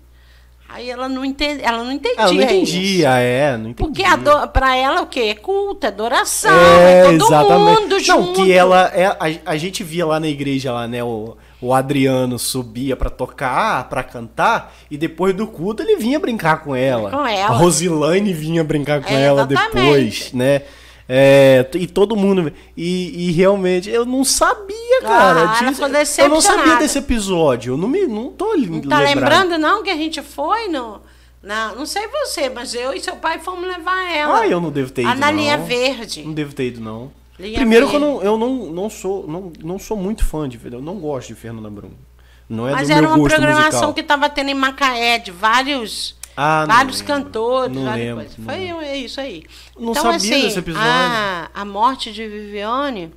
Aí ela não, entende, ela não entendia. Ela não entendia, isso. é, não entendia. Porque do, pra ela o quê? É culto, é adoração, é, é todo exatamente. mundo junto. Não, que ela, é, a, a, gente via lá na igreja, lá, né, o, o Adriano subia para tocar, para cantar, e depois do culto ele vinha brincar com ela. Com ela. A Rosilane vinha brincar com é, ela exatamente. depois, né? É, e todo mundo. E, e, realmente, eu não sabia, cara. Ah, disso, eu não sabia desse episódio. Eu não, me, não tô Não tá lembrando, não, que a gente foi no. Na, não sei você, mas eu e seu pai fomos levar ela. Ah, eu não devo ter ido. Ah, na não. linha verde. Não devo ter ido, não. Primeiro que eu, não, eu não, não, sou, não, não sou muito fã de. Eu não gosto de Fernanda Brum. Não é Mas era uma programação musical. que estava tendo em Macaé, de vários ah, vários lembro. cantores, não várias lembro, coisas. Foi é isso aí. Não então, sabia assim, desse episódio. A, a morte de Viviane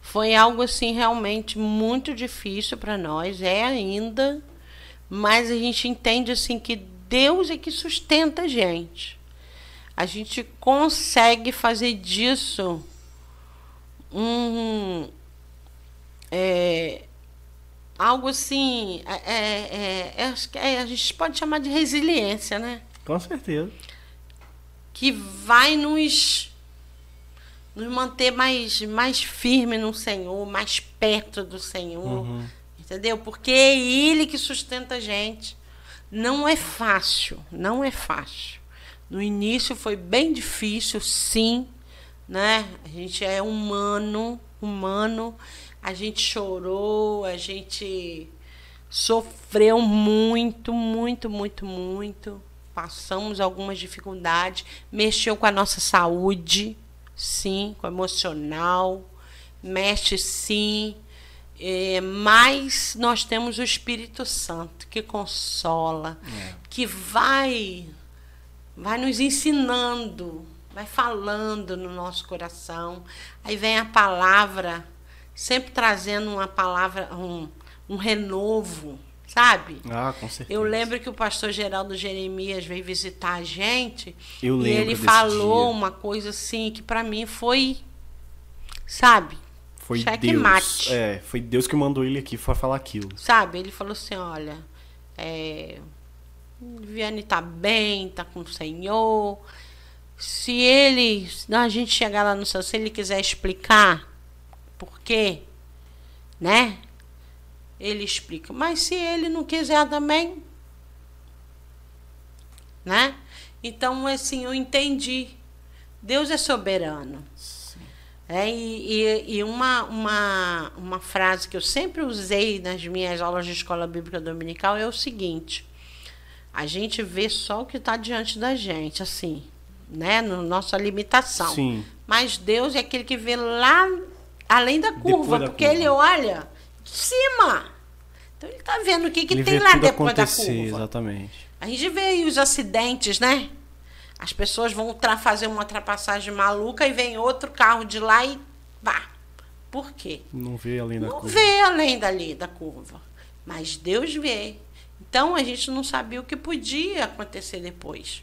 foi algo assim realmente muito difícil para nós, é ainda, mas a gente entende assim que Deus é que sustenta a gente. A gente consegue fazer disso um é, algo assim, é, é, é, é, a gente pode chamar de resiliência, né? Com certeza. Que vai nos, nos manter mais, mais firme no Senhor, mais perto do Senhor. Uhum. Entendeu? Porque é Ele que sustenta a gente. Não é fácil, não é fácil. No início foi bem difícil, sim, né? A gente é humano, humano a gente chorou, a gente sofreu muito, muito, muito, muito. Passamos algumas dificuldades, mexeu com a nossa saúde, sim, com o emocional, mexe sim. É, mas nós temos o Espírito Santo que consola, é. que vai, vai nos ensinando, vai falando no nosso coração. Aí vem a palavra sempre trazendo uma palavra, um, um renovo, sabe? Ah, com certeza. Eu lembro que o pastor Geraldo Jeremias veio visitar a gente Eu e ele falou dia. uma coisa assim que para mim foi, sabe? Foi Deus. Mate. É, foi Deus que mandou ele aqui para falar aquilo. Sabe? Ele falou assim, olha, é, Viane tá bem, tá com o Senhor. Se ele, a gente chegar lá no céu, se ele quiser explicar por quê, né? Ele explica. Mas se ele não quiser também, né? Então, assim, eu entendi. Deus é soberano. É, e, e, e, uma, uma, uma frase que eu sempre usei nas minhas aulas de escola bíblica dominical é o seguinte: a gente vê só o que está diante da gente, assim, né? No nossa limitação. Sim. Mas Deus é aquele que vê lá além da curva, da porque curva. ele olha de cima. Então ele está vendo o que, que tem lá depois da curva. Exatamente. A gente vê aí os acidentes, né? As pessoas vão fazer uma ultrapassagem maluca e vem outro carro de lá e pá. Por quê? Não vê além da não curva. Não vê além dali da curva. Mas Deus vê. Então a gente não sabia o que podia acontecer depois.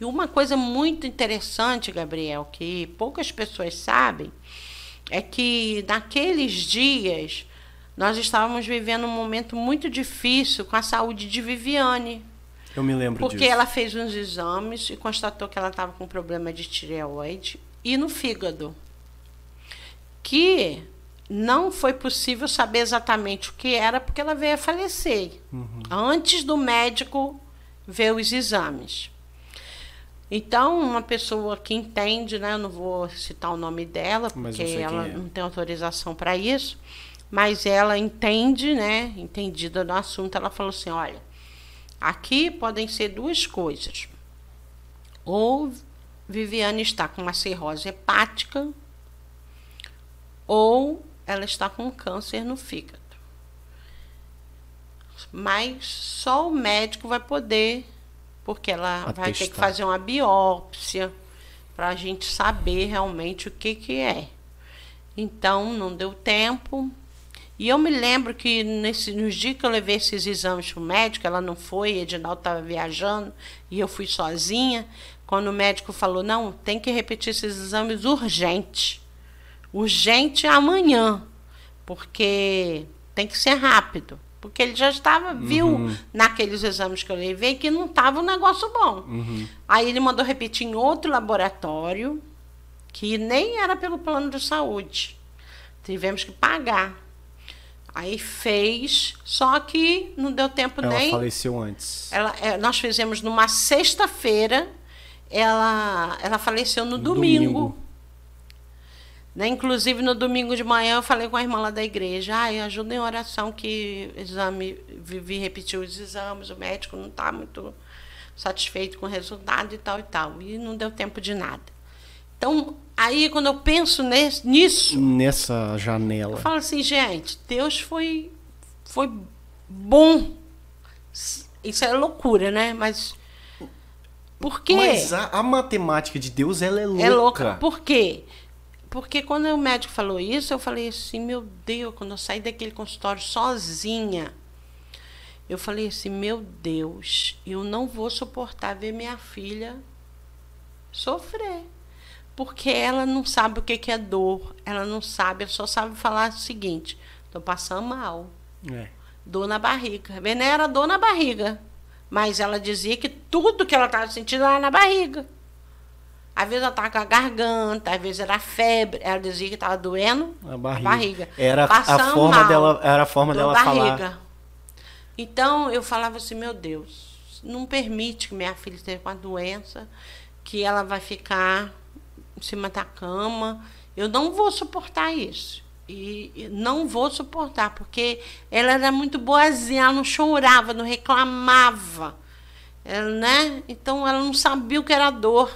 E uma coisa muito interessante, Gabriel, que poucas pessoas sabem, é que naqueles dias nós estávamos vivendo um momento muito difícil com a saúde de Viviane. Eu me lembro porque disso. ela fez uns exames e constatou que ela estava com problema de tireoide e no fígado. Que não foi possível saber exatamente o que era, porque ela veio a falecer. Uhum. Antes do médico ver os exames. Então, uma pessoa que entende, né, eu não vou citar o nome dela, porque ela é. não tem autorização para isso, mas ela entende, né, entendida no assunto, ela falou assim: olha, aqui podem ser duas coisas. Ou Viviane está com uma cirrose hepática, ou ela está com câncer no fígado. Mas só o médico vai poder porque ela Atestar. vai ter que fazer uma biópsia para a gente saber realmente o que, que é. Então não deu tempo. E eu me lembro que nesse, nos dias que eu levei esses exames para o médico, ela não foi, Edinaldo estava viajando e eu fui sozinha. Quando o médico falou: não, tem que repetir esses exames urgente. Urgente amanhã, porque tem que ser rápido. Porque ele já estava, viu uhum. naqueles exames que eu levei que não estava um negócio bom. Uhum. Aí ele mandou repetir em outro laboratório, que nem era pelo plano de saúde. Tivemos que pagar. Aí fez, só que não deu tempo ela nem. Ela faleceu antes. Ela, é, nós fizemos numa sexta-feira, ela, ela faleceu no, no domingo. domingo. Né? Inclusive, no domingo de manhã, eu falei com a irmã lá da igreja: ai, ajuda em oração, que exame, vivi repetir os exames, o médico não está muito satisfeito com o resultado e tal e tal. E não deu tempo de nada. Então, aí quando eu penso nesse, nisso. Nessa janela. Eu falo assim, gente, Deus foi, foi bom. Isso é loucura, né? Mas. Por quê? Mas a, a matemática de Deus, ela é louca. É louca. Por quê? Porque quando o médico falou isso, eu falei assim, meu Deus, quando eu saí daquele consultório sozinha, eu falei assim, meu Deus, eu não vou suportar ver minha filha sofrer porque ela não sabe o que, é dor, ela não sabe, ela só sabe falar o seguinte: estou passando mal. É. Dor na barriga. Vené era dor na barriga. Mas ela dizia que tudo que ela estava sentindo era na barriga. Às vezes ela estava com a garganta, às vezes era febre. Ela dizia que estava doendo a barriga. A barriga. Era a forma mal, dela, era a forma dela barriga. falar. Então eu falava assim, meu Deus, não permite que minha filha esteja com a doença, que ela vai ficar em cima da cama. Eu não vou suportar isso. E não vou suportar, porque ela era muito boazinha, ela não chorava, não reclamava. Ela, né? Então ela não sabia o que era dor.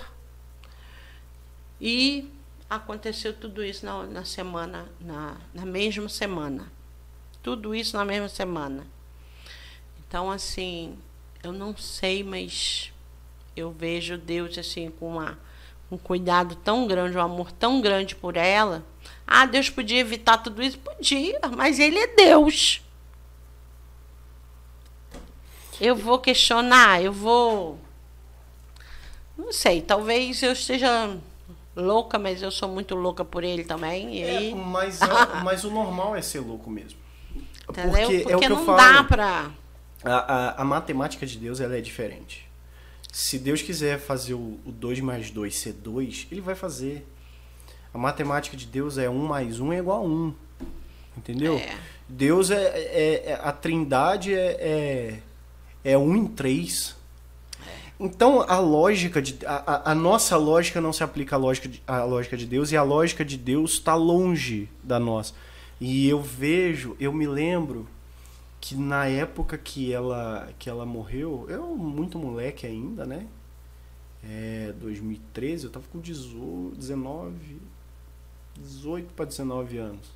E aconteceu tudo isso na, na semana, na, na mesma semana. Tudo isso na mesma semana. Então, assim, eu não sei, mas eu vejo Deus assim com uma um cuidado tão grande, um amor tão grande por ela. Ah, Deus podia evitar tudo isso? Podia, mas Ele é Deus. Eu vou questionar, eu vou. Não sei, talvez eu esteja louca, mas eu sou muito louca por ele também. É, aí... mas, é, mas o normal é ser louco mesmo. Entendeu? Porque, Porque é o que não eu falo, dá pra. A, a, a matemática de Deus ela é diferente se Deus quiser fazer o 2 mais 2 ser 2, ele vai fazer. A matemática de Deus é 1 um mais 1 um é igual a 1. Um, entendeu? É. Deus é, é, é, A trindade é, é, é um em três. Então a lógica de. A, a, nossa lógica não se aplica à lógica, de, à lógica de Deus e a lógica de Deus está longe da nossa. E eu vejo, eu me lembro que na época que ela que ela morreu, eu muito moleque ainda, né? É, 2013, eu tava com 18, 19, 18 para 19 anos.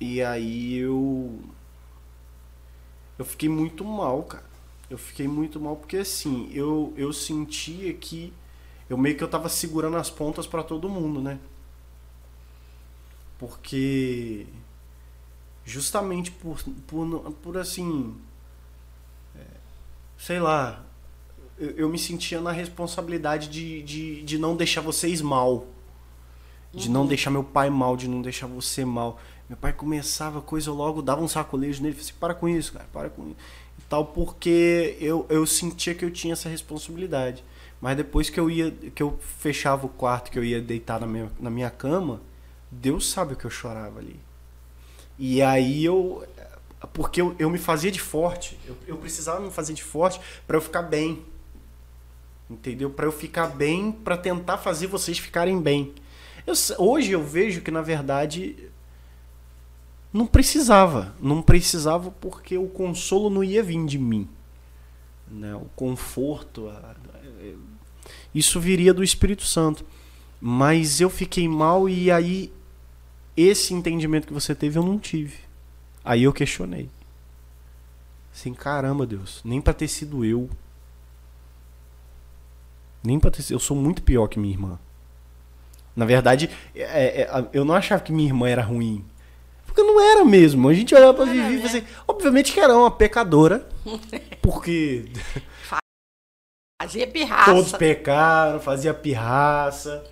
E aí eu eu fiquei muito mal, cara. Eu fiquei muito mal porque assim, eu eu sentia que eu meio que eu tava segurando as pontas para todo mundo, né? Porque justamente por, por, por assim, é, sei lá, eu, eu, me sentia na responsabilidade de, de, de não deixar vocês mal. De uhum. não deixar meu pai mal, de não deixar você mal. Meu pai começava coisa, eu logo dava um sacolejo nele falei assim, para com isso, cara, para com isso. Tal, porque eu, eu sentia que eu tinha essa responsabilidade. Mas depois que eu ia, que eu fechava o quarto, que eu ia deitar na minha, na minha cama, Deus sabe o que eu chorava ali. E aí eu. Porque eu, eu me fazia de forte. Eu, eu precisava me fazer de forte para eu ficar bem. Entendeu? Para eu ficar bem, para tentar fazer vocês ficarem bem. Eu, hoje eu vejo que, na verdade, não precisava. Não precisava porque o consolo não ia vir de mim. Né? O conforto. A, isso viria do Espírito Santo. Mas eu fiquei mal e aí esse entendimento que você teve eu não tive. Aí eu questionei. Assim, caramba, Deus, nem para ter sido eu. Nem para ter sido, eu sou muito pior que minha irmã. Na verdade, é, é, eu não achava que minha irmã era ruim. Porque não era mesmo. A gente olhava pra Vivi e assim, obviamente que era uma pecadora. Porque. Fazia pirraça. Todos pecaram, fazia pirraça.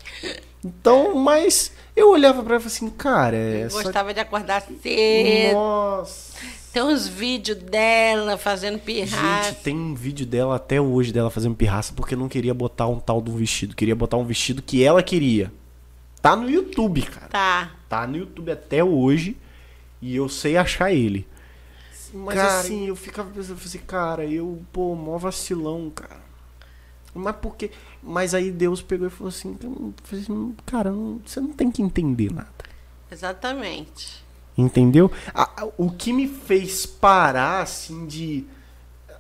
Então, mas eu olhava pra ela e falava assim, cara. Essa... Gostava de acordar cedo. Nossa. Tem uns vídeos dela fazendo pirraça. Gente, tem um vídeo dela até hoje dela fazendo pirraça porque não queria botar um tal de um vestido. Queria botar um vestido que ela queria. Tá no YouTube, cara. Tá. Tá no YouTube até hoje. E eu sei achar ele. Mas cara, assim, eu ficava pensando assim, cara, eu, pô, mó vacilão, cara. Mas porque. Mas aí Deus pegou e falou assim, assim cara, você não tem que entender nada. Exatamente. Entendeu? A, o que me fez parar, assim, de.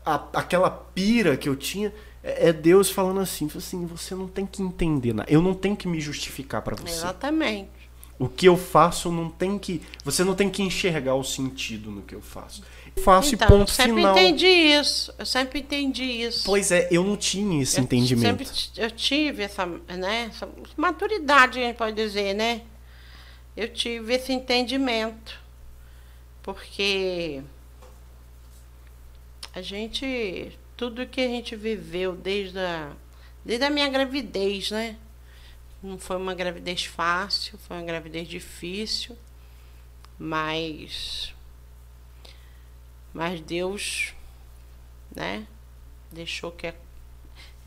A, aquela pira que eu tinha é, é Deus falando assim, assim, você não tem que entender nada. Eu não tenho que me justificar para você. Exatamente. O que eu faço não tem que. Você não tem que enxergar o sentido no que eu faço. Eu faço então, e ponto eu sempre final. entendi isso. Eu sempre entendi isso. Pois é, eu não tinha esse eu entendimento. Sempre, eu tive essa, né, essa maturidade, a gente pode dizer, né? Eu tive esse entendimento. Porque a gente. Tudo que a gente viveu desde a, desde a minha gravidez, né? Não foi uma gravidez fácil, foi uma gravidez difícil, mas mas Deus, né, deixou que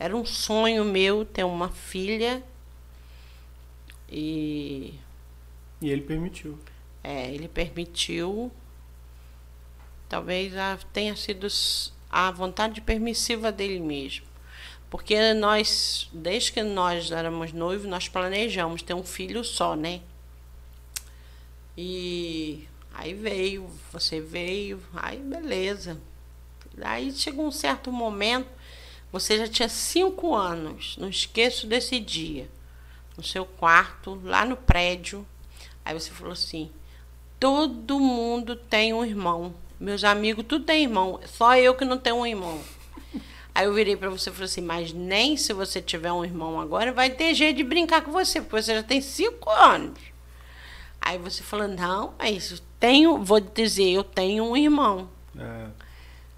era um sonho meu ter uma filha e e ele permitiu. É, ele permitiu. Talvez tenha sido a vontade permissiva dele mesmo. Porque nós, desde que nós éramos noivos, nós planejamos ter um filho só, né? E aí veio, você veio, aí beleza. Aí chegou um certo momento, você já tinha cinco anos, não esqueço desse dia, no seu quarto, lá no prédio. Aí você falou assim: todo mundo tem um irmão. Meus amigos, tudo tem irmão, só eu que não tenho um irmão. Aí eu virei para você e falei assim: Mas nem se você tiver um irmão agora, vai ter jeito de brincar com você, porque você já tem cinco anos. Aí você falou: Não, mas eu tenho, vou dizer, eu tenho um irmão. É.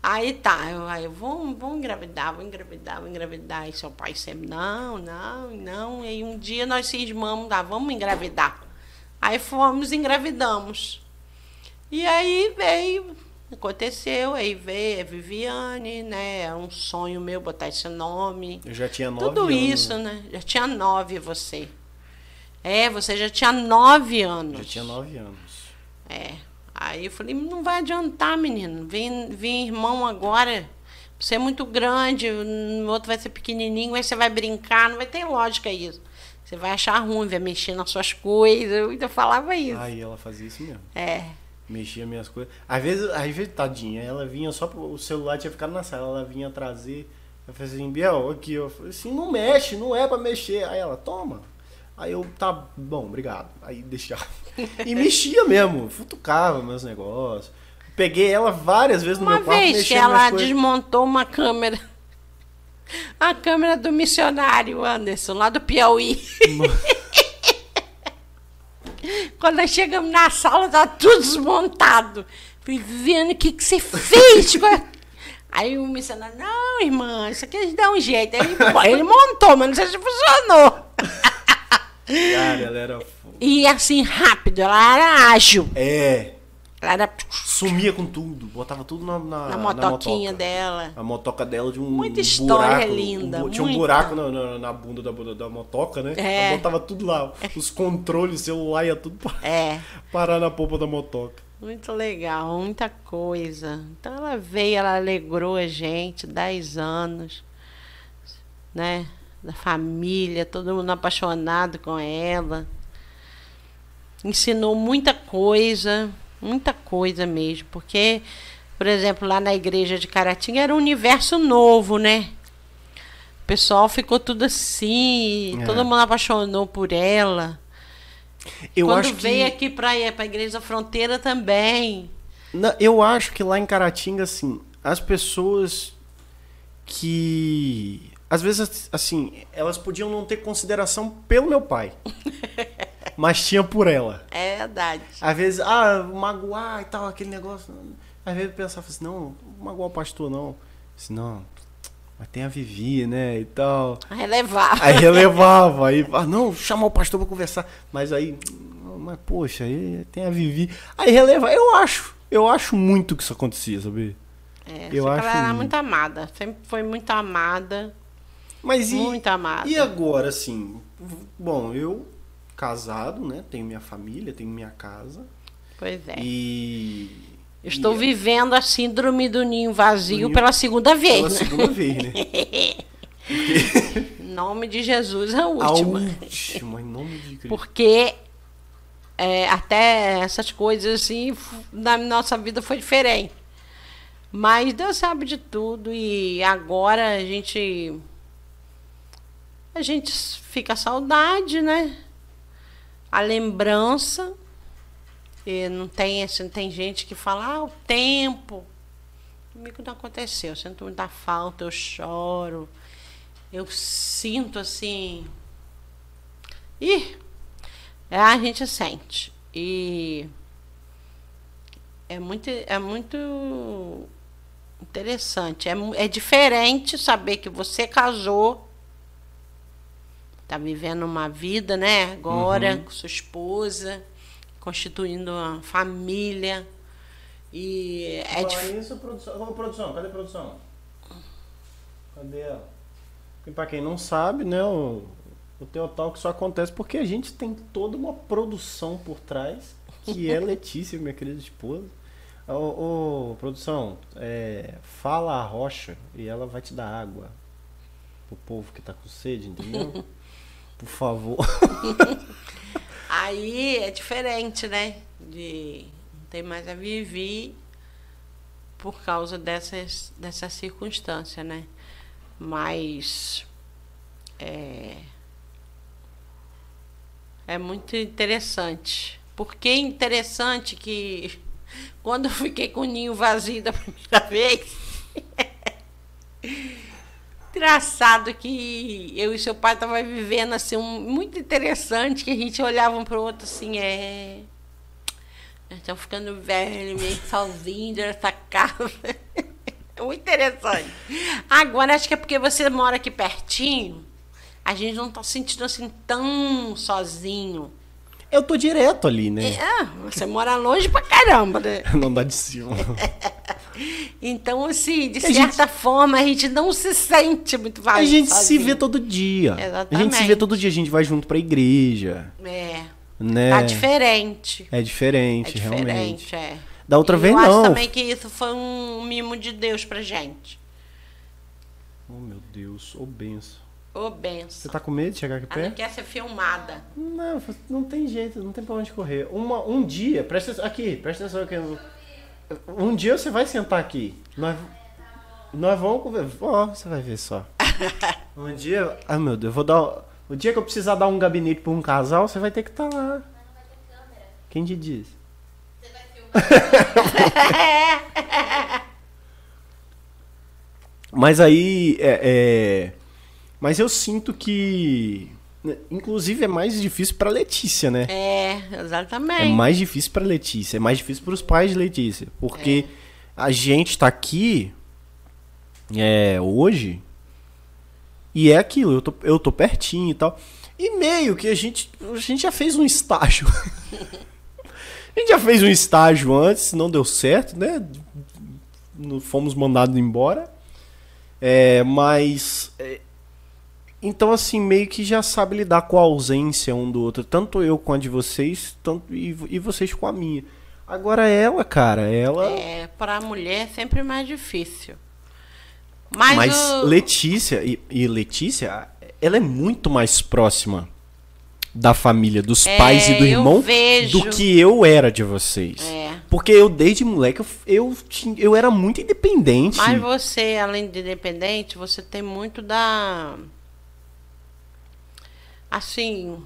Aí tá, eu, aí eu vou, vou engravidar, vou engravidar, vou engravidar. E seu pai sempre: Não, não, não. E aí um dia nós cismamos: ah, Vamos engravidar. Aí fomos, engravidamos. E aí veio Aconteceu, aí veio a Viviane, né? É um sonho meu botar esse nome. Eu já tinha nove Tudo anos. isso, né? Já tinha nove você. É, você já tinha nove anos. Já tinha nove anos. É. Aí eu falei, não vai adiantar, menino. Vem, vem irmão agora. Você é muito grande, o outro vai ser pequenininho, aí você vai brincar, não vai ter lógica isso. Você vai achar ruim, vai mexer nas suas coisas. Eu ainda falava isso. Aí ela fazia isso mesmo. É mexia minhas coisas. Às vezes, às vezes, tadinha, ela vinha só pro, o celular tinha ficado na sala, ela vinha trazer. Eu falei assim, Biel, aqui, eu falei assim, não mexe, não é pra mexer. Aí ela, toma. Aí eu, tá bom, obrigado. Aí deixava. E mexia mesmo, futucava meus negócios. Peguei ela várias vezes no uma meu quarto. Uma vez que ela desmontou uma câmera. A câmera do missionário Anderson, lá do Piauí. Quando nós chegamos na sala, tá tudo desmontado. Viviane, o que, que você fez? Aí o missionário, não, irmã, isso aqui a gente dá um jeito. Aí ele, ele montou, mas não sei se funcionou. Cara, ela era. E assim, rápido, ela era ágil. É. Ela era... Sumia com tudo, botava tudo na, na, na motoquinha na dela. A motoca dela de um Muita história buraco, linda. Um, tinha um buraco na, na, bunda da, da motoca, né? É. Ela botava tudo lá. Os controles, celular ia tudo pra, é. parar na polpa da motoca. Muito legal, muita coisa. Então ela veio, ela alegrou a gente, 10 anos, né? Da família, todo mundo apaixonado com ela. Ensinou muita coisa Muita coisa mesmo. Porque, por exemplo, lá na igreja de Caratinga era um universo novo, né? O pessoal ficou tudo assim, é. todo mundo apaixonou por ela. Eu Quando veio que... aqui para a igreja fronteira também. Não, eu acho que lá em Caratinga, assim, as pessoas que às vezes, assim, elas podiam não ter consideração pelo meu pai. mas tinha por ela. É verdade. Às vezes, ah, magoar e tal, aquele negócio. Às vezes eu pensava assim, não, magoar o pastor não. Assim, não, mas tem a Vivi, né, e tal. Relevava. Aí relevava, aí, ah, não, chamar o pastor pra conversar. Mas aí, mas poxa, aí tem a Vivi. Aí releva, eu acho, eu acho muito que isso acontecia, sabe? É, eu acho ela era muito amada, sempre foi muito amada. Mas e, muito amada. E agora, assim, bom, eu casado, né, tenho minha família, tenho minha casa. Pois é. E Estou e, vivendo a síndrome do ninho vazio ninho, pela segunda vez. Pela né? segunda vez, né? em nome de Jesus, a última. A última, em nome de Cristo. Porque é, até essas coisas assim, na nossa vida foi diferente. Mas Deus sabe de tudo e agora a gente a gente fica saudade, né? A lembrança. E não tem assim, tem gente que fala, ah, o tempo. Comigo não aconteceu. Eu sinto muita falta, eu choro. Eu sinto assim. Ih! É, a gente sente. E é muito, é muito interessante. É, é diferente saber que você casou tá vivendo uma vida, né? Agora uhum. com sua esposa, constituindo uma família. E é dif... isso, produção. Ô, produção, cadê a produção? Cadê ela? E pra quem não sabe, né, o, o Teotalk só acontece porque a gente tem toda uma produção por trás, que é Letícia, minha querida esposa. Ô, ô produção, é, fala a rocha e ela vai te dar água pro povo que tá com sede, entendeu? Por favor. Aí é diferente, né? De não ter mais a viver por causa dessas, dessa circunstância, né? Mas é, é muito interessante. Porque é interessante que quando eu fiquei com o ninho vazio da primeira vez, engraçado que eu e seu pai estavam vivendo assim um, muito interessante que a gente olhava um para o outro assim é estão ficando velho meio sozinho nessa casa é muito interessante agora acho que é porque você mora aqui pertinho a gente não está sentindo assim tão sozinho eu tô direto ali, né? É, você mora longe pra caramba, né? Não dá de cima. então, assim, de a certa gente... forma, a gente não se sente muito vazio. A gente sozinho. se vê todo dia. Exatamente. A gente se vê todo dia, a gente vai junto pra igreja. É. Né? Tá diferente. É diferente, é diferente realmente. É. Da outra e vez, eu não. Eu acho também que isso foi um mimo de Deus pra gente. Oh, meu Deus, ô oh, benção. Ô, oh, benção. Você tá com medo de chegar aqui perto? Ela quer ser filmada. Não, não tem jeito, não tem pra onde correr. Uma, um dia, presta aqui, presta atenção aqui. Um dia você vai sentar aqui. Nós, nós vamos conversar. Ó, você vai ver só. Um dia. Ai meu Deus, eu vou dar. O dia que eu precisar dar um gabinete pra um casal, você vai ter que estar tá lá. Quem te diz? Você vai filmar. Mas aí. É, é, mas eu sinto que. Né, inclusive é mais difícil para Letícia, né? É, exatamente. É mais difícil para Letícia, é mais difícil para os pais de Letícia, porque é. a gente tá aqui é, hoje e é aquilo, eu tô, eu tô pertinho e tal. E meio que a gente, a gente já fez um estágio. a gente já fez um estágio antes, não deu certo, né? Fomos mandados embora. É, mas é, então, assim, meio que já sabe lidar com a ausência um do outro. Tanto eu com a de vocês, tanto e, e vocês com a minha. Agora ela, cara, ela. É, pra mulher é sempre mais difícil. Mas, Mas o... Letícia, e, e, Letícia, ela é muito mais próxima da família, dos é, pais e do irmão do que eu era de vocês. É. Porque eu, desde moleque, eu, eu, tinha, eu era muito independente. Mas você, além de independente, você tem muito da assim,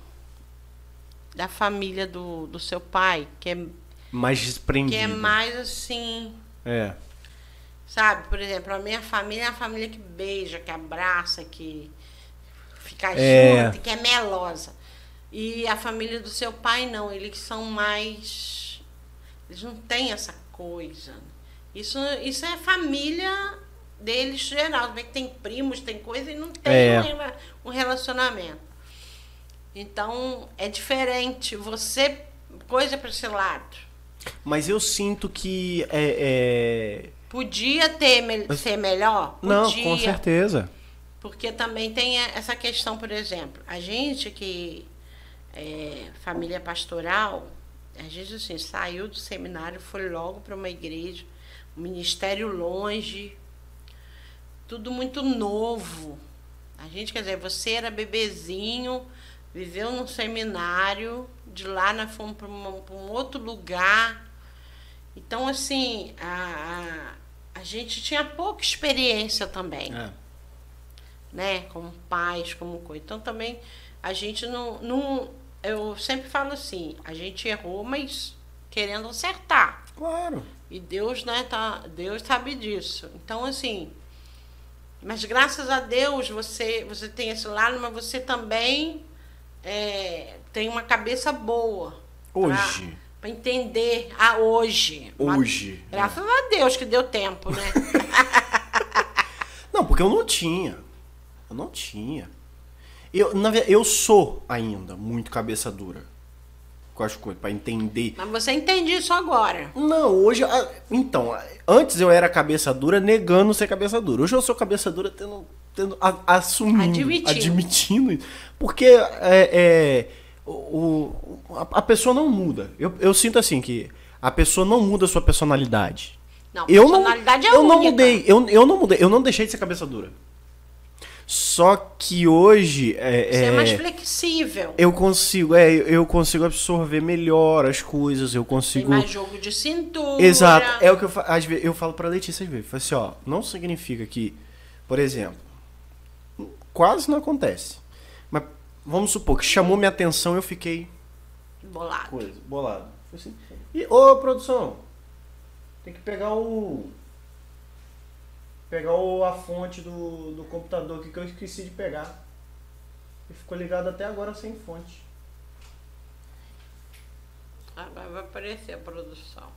da família do, do seu pai, que é mais desprendido. Que é mais assim. É. Sabe? Por exemplo, a minha família é uma família que beija, que abraça, que fica É. junto, que é melosa. E a família do seu pai não, eles são mais. Eles não têm essa coisa. Isso, isso é família deles geral. É que tem primos, tem coisa e não tem É. um relacionamento. Então é diferente. Você. Coisa para esse lado. Mas eu sinto que é. é- Podia ter me- ser melhor? Não, Podia. com certeza. Porque também tem essa questão, por exemplo, a gente que é família pastoral, a gente assim, saiu do seminário, foi logo para uma igreja, um ministério longe, tudo muito novo. A gente, quer dizer, você era bebezinho, viveu num seminário, de lá nós fomos para um outro lugar. Então, assim, a, a, a gente tinha pouca experiência também É. né? Como pais, como coisa. Então também a gente não, não. Eu sempre falo assim, a gente errou, mas querendo acertar. Claro. E Deus, né, tá, Deus sabe disso. Então, assim, mas graças a Deus você, você tem esse lado, mas você também é, tem uma cabeça boa. Hoje. Para entender a hoje. Hoje. Graças a Deus que deu tempo, né? Não, porque eu não tinha. Eu não tinha. Eu, na eu sou ainda muito cabeça dura com as coisas, pra entender. mas você entende isso agora. Não, hoje. ah, Então, ah, antes eu era cabeça dura negando ser cabeça dura. Hoje eu sou cabeça dura tendo. Tendo a- assumindo. Admitindo. admitindo. Porque é, é, o, a, a pessoa não muda. Eu, eu sinto assim que a pessoa não muda a sua personalidade. Não, eu não, personalidade é eu não única. mudei, eu, eu não mudei, eu não deixei de ser cabeça dura. Só que hoje é, Você é, é, mais flexível. eu consigo, é, eu consigo absorver melhor as coisas, eu Tem consigo mais jogo de cintura. Exato. É o que eu, fa- às vezes, eu falo pra Letícia às vezes. Falo assim, ó, não significa que, por exemplo, quase não acontece. Mas vamos supor que chamou minha atenção eu fiquei Bolado. coisa, bolado. Foi assim. E, ô produção, tem que pegar o. Pegar o, a fonte do, do computador aqui que eu esqueci de pegar. E ficou ligado até agora sem fonte. Agora vai aparecer a produção.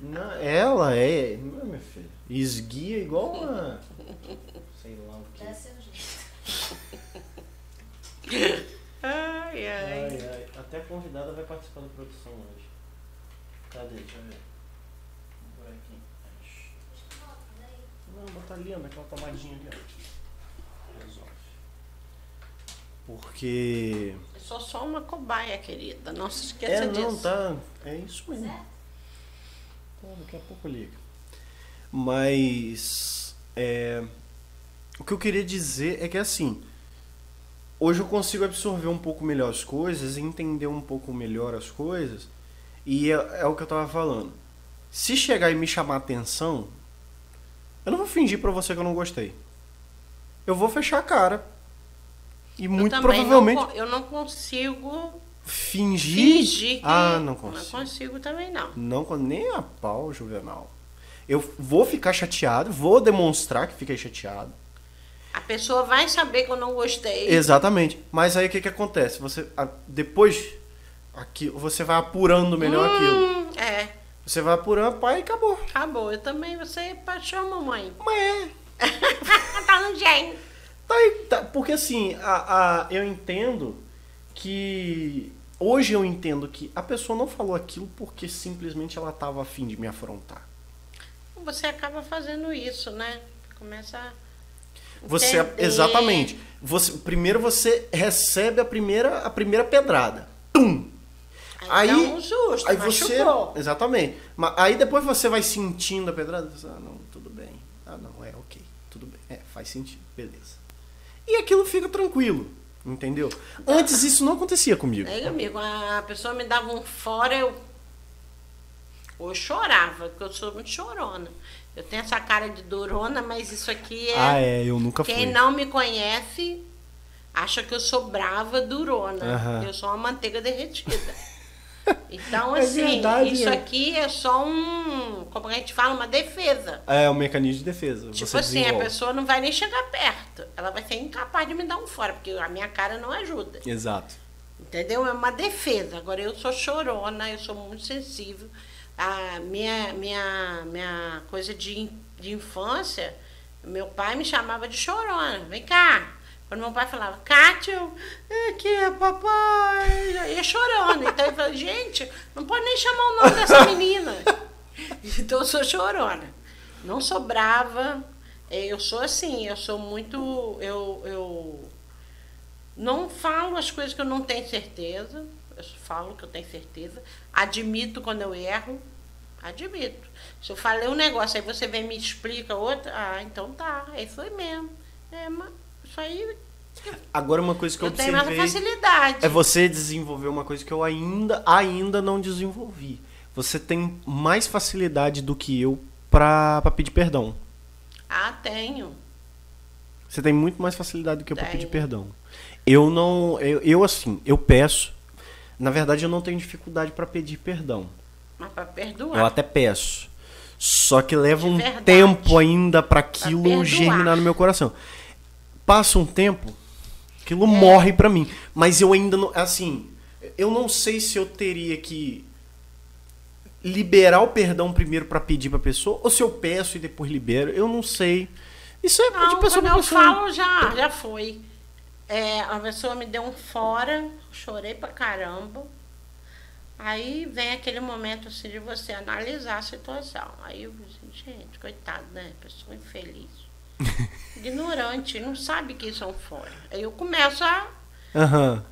Não, ela é. Não, minha filha. Esguia igual uma. Sei lá o que. Dá seu jeito. Ai, ai. Ai, ai. Até a convidada vai participar da produção hoje. Cadê? Deixa eu ver. Por aqui. Não, bota ali, ó, naquela tomadinha ali, ó. Resolve. Porque. Eu sou só uma cobaia, querida. Não se esqueça É, não, disso. tá. É isso mesmo. Tá, daqui a pouco liga. Mas. é, o que eu queria dizer é que assim. Hoje eu consigo absorver um pouco melhor as coisas, entender um pouco melhor as coisas. E é, é o que eu tava falando. Se chegar e me chamar atenção, eu não vou fingir pra você que eu não gostei. Eu vou fechar a cara. E Eu muito provavelmente Não, eu não consigo fingir. fingir que. Ah, não Não consigo. consigo também, não. Não, nem a pau, Juvenal. Eu vou ficar chateado, vou demonstrar que fiquei chateado. A pessoa vai saber que eu não gostei. Exatamente. Mas aí o que que acontece? Você depois aqui você vai apurando melhor aquilo. Hum, é, Você vai apurando, pai, e acabou. acabou. Eu também, você é paixão, mamãe. Mas é. tá no jeito. Tá tá, porque assim, a, a, eu entendo que. Hoje eu entendo que a pessoa não falou aquilo porque simplesmente ela tava afim de me afrontar. Você acaba fazendo isso, né? Começa a Você exatamente. Você primeiro você recebe a primeira a primeira pedrada. Tum. Aí, Aí- um susto, Aí você exatamente. Mas aí depois você vai sentindo a pedrada, você, ah, não, tudo bem. Ah, não, é OK, tudo bem. É, faz sentido. Beleza. E aquilo fica tranquilo, entendeu? Antes isso não acontecia comigo. Aí, amigo, a pessoa me dava um fora, eu. Ou eu chorava, porque eu sou muito chorona. Eu tenho essa cara de durona, mas isso aqui é. Ah, é, eu nunca fui. Quem não me conhece acha que eu sou brava, durona. Eu sou uma manteiga derretida. Então, É assim, verdade, isso é. aqui é só um, como a gente fala, uma defesa. É um mecanismo de defesa. Tipo assim, a pessoa não vai nem chegar perto. Ela vai ser incapaz de me dar um fora, porque a minha cara não ajuda. Exato. Entendeu? É uma defesa. Agora eu sou chorona, eu sou muito sensível. A minha, minha, minha coisa de, de infância, meu pai me chamava de chorona. Vem cá. Quando meu pai falava, Kátia, eu, aqui é papai. É chorona. Então eu falei, gente, não pode nem chamar o nome dessa menina. Então eu sou chorona. Não sou brava. Eh, Eu sou assim, eu sou muito. Eu, eu não falo as coisas que eu não tenho certeza. Eu falo que eu tenho certeza. Admito quando eu erro. Admito. Se eu falei um negócio, aí você vem e me explica outra. Ah, então tá. É aí mesmo. É, mas isso aí Agora uma coisa que eu, eu tenho mais observei facilidade. é você desenvolver uma coisa que eu ainda, ainda não desenvolvi. Você tem mais facilidade do que eu pra, pra pedir perdão. Ah, tenho. Você tem muito mais facilidade do que eu pra Tenho. pedir perdão. Eu não. Eu, eu, assim, eu peço. Na verdade, eu não tenho dificuldade pra pedir perdão. Mas pra Eu perdoar. até peço. Só que leva um tempo ainda pra aquilo germinar no meu coração. Passa um tempo, aquilo É. morre pra mim. Mas eu ainda não. Assim, eu não sei se eu teria que liberar o perdão primeiro pra pedir pra pessoa, ou se eu peço e depois libero. Eu não sei. Isso é Não, de pessoa quando pra eu pessoa. falo, já, já foi. É, a pessoa me deu um fora, chorei pra caramba. Aí vem aquele momento assim de você analisar a situação. Aí eu assim, gente, coitado, né? Pessoa infeliz. Ignorante, não sabe que isso é um fora. Aí eu começo a, Aham.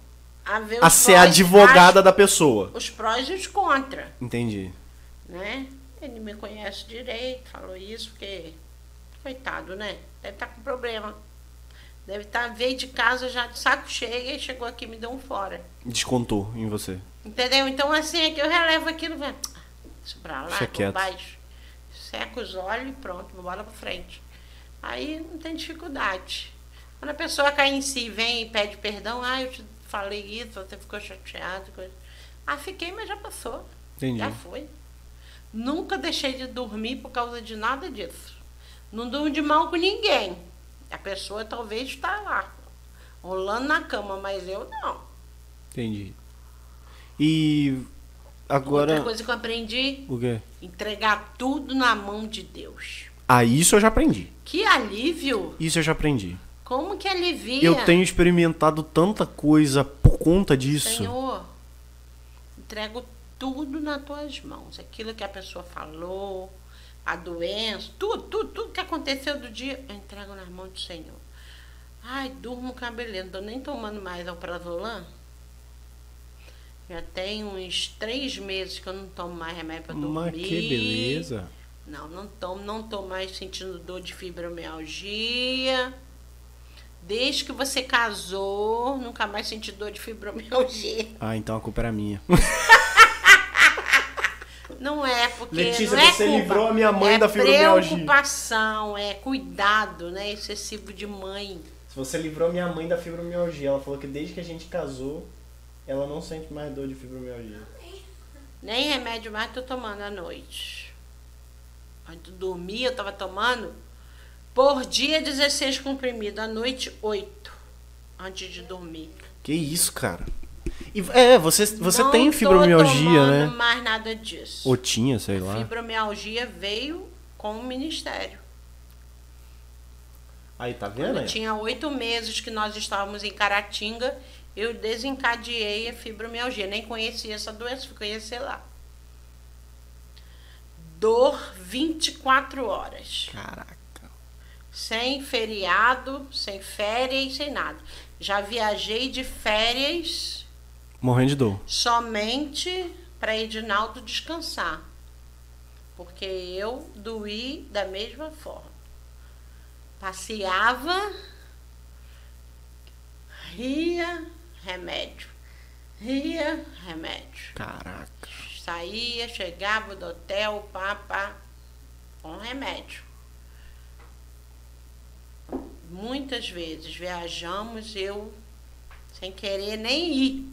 a ver A ser prós- advogada as- da pessoa. os prós e os contra, Entendi. né? Ele me conhece direito, falou isso, porque, coitado, né? Deve estar com problema. Deve estar, veio de casa já de saco cheio e chegou aqui e me deu um fora. Descontou em você. Entendeu? Então, assim, é que eu relevo aquilo, velho. Isso pra lá, Deixa por quieto. baixo. Seca os olhos e pronto, bora pra frente. Aí não tem dificuldade. Quando a pessoa cai em si, vem e pede perdão, ah, eu te falei isso, você ficou chateado. Coisa. Ah, fiquei, mas já passou. Entendi. Já foi. Nunca deixei de dormir por causa de nada disso. Não durmo de mal com ninguém. A pessoa talvez está lá, rolando na cama, mas eu não. Entendi. E agora. Outra coisa que eu aprendi, O quê? entregar tudo na mão de Deus. Ah, isso eu já aprendi. Que alívio! Isso eu já aprendi. Como que alivia? Eu tenho experimentado tanta coisa por conta disso. Senhor, entrego tudo nas tuas mãos. Aquilo que a pessoa falou, a doença, tudo, tudo, tudo que aconteceu do dia, eu entrego nas mãos do Senhor. Ai, durmo não tô nem tomando mais alprazolam. Já tem uns três meses que eu não tomo mais remédio para dormir. Mas que beleza. Não, não tomo, não tô mais sentindo dor de fibromialgia. Desde que você casou, nunca mais senti dor de fibromialgia. Ah, então a culpa era minha. Não é, porque Letícia, não é você culpa. livrou a minha mãe é da fibromialgia. preocupação, é cuidado, né, excessivo de mãe. Se você livrou minha mãe da fibromialgia, ela falou que desde que a gente casou, ela não sente mais dor de fibromialgia. Nem remédio mais tô tomando à noite. Antes de dormir, eu tava tomando por dia 16 comprimidos, à noite 8, antes de dormir. Que isso, cara? E, é, você, você Não tem fibromialgia, né? mais nada disso. Ou tinha, sei lá. Fibromialgia veio com o ministério. Aí, tá vendo? Quando aí? tinha oito meses que nós estávamos em Caratinga, eu desencadeei a fibromialgia. Nem conhecia essa doença, fui conhecer lá. Dor 24 horas. Caraca. Sem feriado, sem férias, sem nada. Já viajei de férias Morrendo de dor. somente para Edinaldo descansar. Porque eu doí da mesma forma. Passeava, ria, remédio. Ria, remédio. Caraca. Saía, chegava do hotel, pá, pá, com remédio. Muitas vezes viajamos, eu sem querer nem ir.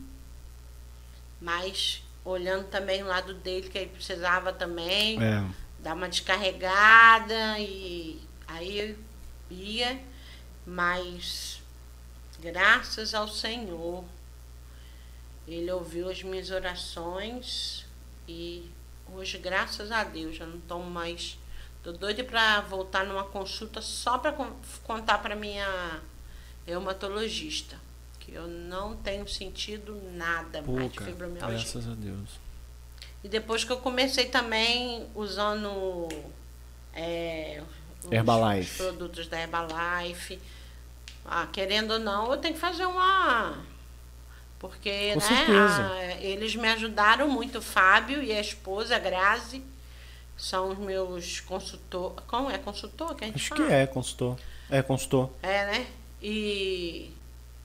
Mas olhando também o lado dele, que ele precisava também É. dar uma descarregada e aí eu ia, mas graças ao Senhor, Ele ouviu as minhas orações e hoje, graças a Deus, eu não tomo mais. Tô doida para voltar numa consulta só para contar para minha reumatologista que eu não tenho sentido nada Pô, mais de fibromialgia. graças a Deus. E depois que eu comecei também usando é, os, Herbalife. os produtos da Herbalife, ah, querendo ou não, eu tenho que fazer uma. Porque Com né, certeza. a- eles me ajudaram muito, o Fábio e a esposa, a Grazi, são os meus consultor. Como é consultor que a gente Acho fala? que é, consultor. É, consultor. É, né? E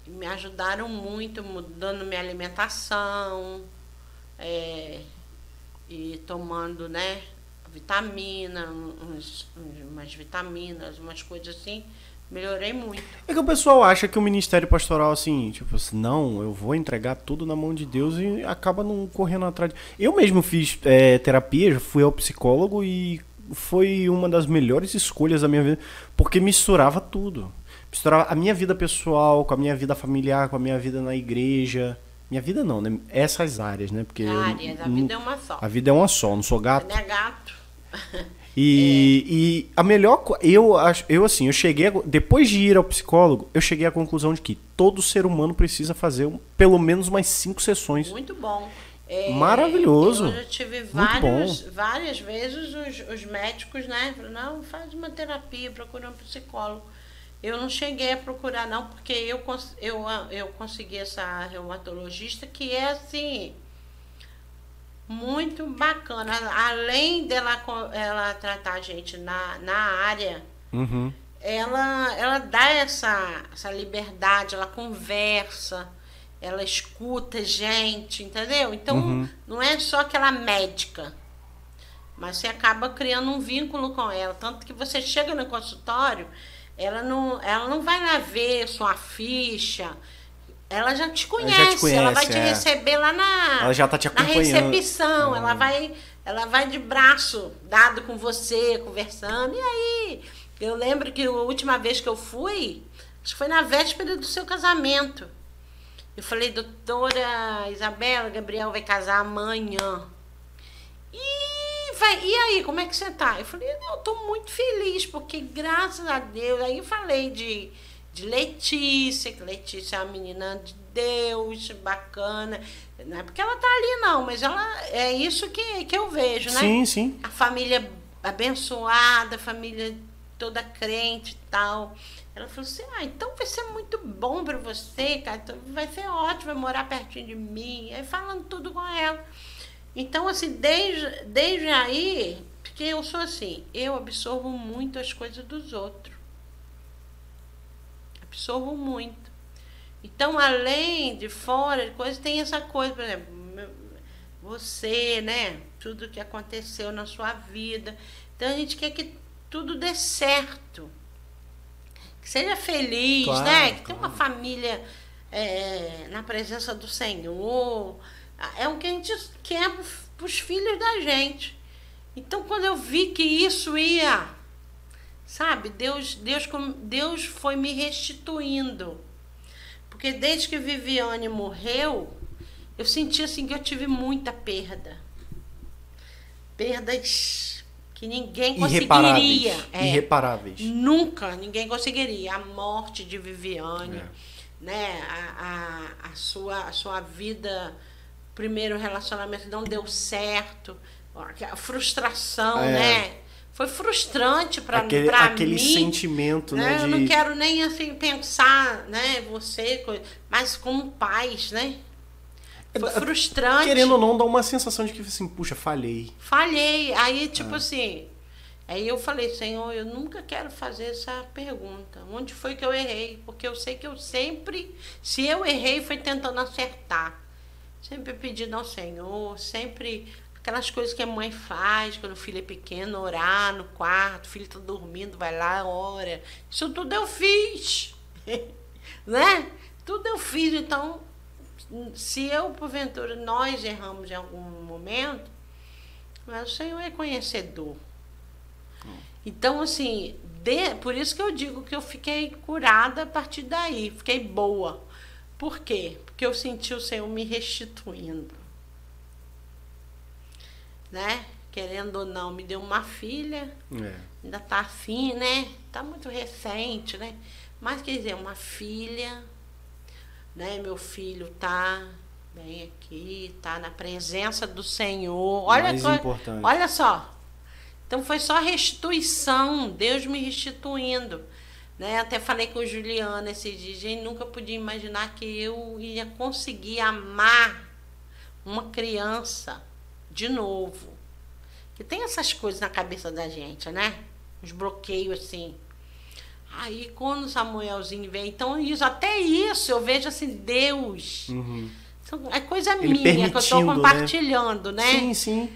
me ajudaram muito, mudando minha alimentação, é, e tomando, né, vitamina, uns, uns- umas vitaminas, umas coisas assim. Melhorei muito. É que o pessoal acha que o ministério pastoral, assim, tipo assim, não, eu vou entregar tudo na mão de Deus e acaba não correndo atrás. de- Eu mesmo fiz é, terapia, já fui ao psicólogo e foi uma das melhores escolhas da minha vida, porque misturava tudo. Misturava a minha vida pessoal com a minha vida familiar, com a minha vida na igreja. Minha vida não, né? Essas áreas, né? Porque eu Áreas, a não- vida é uma só. a vida é uma só, não sou gato. não é gato. E, e a melhor eu acho, eu assim, eu cheguei a- depois de ir ao psicólogo, eu cheguei à conclusão de que todo ser humano precisa fazer um- pelo menos umas cinco sessões. Muito bom. É, Maravilhoso. Eu já tive vários, várias vezes os, os médicos, né? falaram, Não, faz uma terapia, procura um psicólogo. Eu não cheguei a procurar, não, porque eu, eu, eu consegui essa reumatologista que é assim. Muito bacana. Além dela ela tratar a gente na, na área, Uhum. ela, ela dá essa, essa liberdade, ela conversa, ela escuta gente, entendeu? Então, Uhum. não é só aquela médica, mas você acaba criando um vínculo com ela. Tanto que você chega no consultório, ela não, ela não vai lá ver sua ficha. Ela já te conhece, ela vai te conhece, é. receber lá na, Ela já tá te na acompanhando. recepção, ela Hum. vai, ela vai de braço dado com você, conversando. E aí? Eu lembro que a última vez que eu fui, acho que foi na véspera do seu casamento. Eu falei, doutora Isabela, Gabriel vai casar amanhã. E, vai, e aí, como é que você tá? Eu falei, eu tô muito feliz, porque graças a Deus. Aí eu falei de, de Letícia, que Letícia é uma menina de Deus, bacana. Não é porque ela tá ali, não, mas ela é isso que, que eu vejo, né? Sim, sim. a família abençoada, a família toda crente e tal. Ela falou assim: ah, então vai ser muito bom para você, cara. Então vai ser ótimo, vai morar pertinho de mim. Aí falando tudo com ela. Então, assim, desde, desde aí, porque eu sou assim, eu absorvo muito as coisas dos outros. Absorvo muito. Então, além de fora, de coisa, tem essa coisa, por exemplo, você, né? Tudo que aconteceu na sua vida. Então a gente quer que tudo dê certo. Que seja feliz, Claro, né? Que tenha uma claro. família é, na presença do Senhor. É o que a gente quer para os filhos da gente. Então quando eu vi que isso ia, sabe, Deus, Deus, Deus foi me restituindo. Porque desde que Viviane morreu, eu senti assim que eu tive muita perda. Perdas que ninguém conseguiria. Irreparáveis. É, Irreparáveis. Nunca ninguém conseguiria. A morte de Viviane, É. né? A, a, a, sua, a sua vida, primeiro relacionamento não deu certo. A frustração, É. né? Foi frustrante para mim. Aquele, sentimento, né? né? de... Eu não quero nem assim pensar, né? Você, mas como pais, né? Foi frustrante. Querendo ou não, dá uma sensação de que, assim, puxa, falhei. Falhei. Aí, Ah. tipo assim. Aí eu falei, Senhor, eu nunca quero fazer essa pergunta. Onde foi que eu errei? Porque eu sei que eu sempre, se eu errei, foi tentando acertar. Sempre pedindo ao Senhor, sempre aquelas coisas que a mãe faz quando o filho é pequeno, orar no quarto, o filho está dormindo, vai lá, ora. Isso tudo eu fiz. né? Tudo eu fiz, então se eu, porventura, nós erramos em algum momento, mas o Senhor é conhecedor. Então, assim, de, por isso que eu digo que eu fiquei curada a partir daí, fiquei boa. Por quê? Porque eu senti o Senhor me restituindo. Né? Querendo ou não, me deu uma filha. É. Ainda tá assim, né? Tá muito recente, né? Mas quer dizer, uma filha, né? Meu filho tá bem aqui, tá na presença do Senhor. Olha, Mais importante. olha só, então foi só restituição, Deus me restituindo. Né? Até falei com o Juliano esse dia, gente, nunca podia imaginar que eu ia conseguir amar uma criança de novo. Que tem essas coisas na cabeça da gente, né? Os bloqueios assim. Aí quando o Samuelzinho vem, então isso, até isso eu vejo assim, Deus. Uhum. Então, é coisa Ele minha que eu estou né? compartilhando, né? né? Sim, sim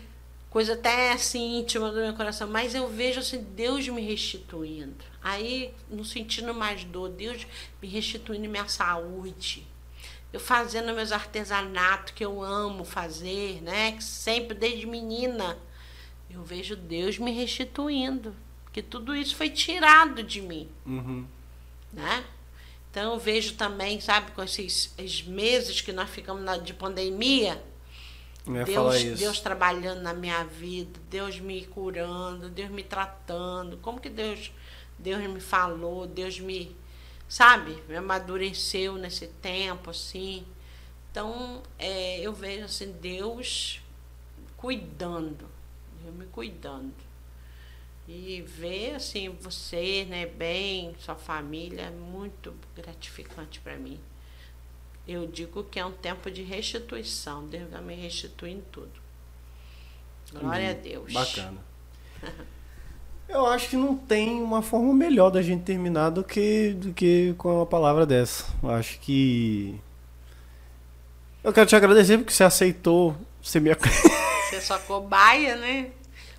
coisa até assim íntima do meu coração, mas eu vejo assim Deus me restituindo. Aí, não sentindo mais dor, Deus me restituindo minha saúde. Eu fazendo meus artesanatos que eu amo fazer, né? Que sempre desde menina eu vejo Deus me restituindo, que tudo isso foi tirado de mim, uhum. né? Então eu vejo também, sabe, com esses, esses meses que nós ficamos na, de pandemia, Deus, Deus trabalhando na minha vida, Deus me curando, Deus me tratando. Como que Deus, Deus me falou, Deus me, sabe, me amadureceu nesse tempo, assim. Então, é, eu vejo assim, Deus cuidando, Deus me cuidando. E ver assim, você, né, bem, sua família, é muito gratificante para mim eu digo que é um tempo de restituição. Deus vai me restituir em tudo. Glória hum, a Deus. Bacana. Eu acho que não tem uma forma melhor da gente terminar do que, do que com uma palavra dessa. Eu acho que. Eu quero te agradecer porque você aceitou ser minha. Você é só cobaia, né?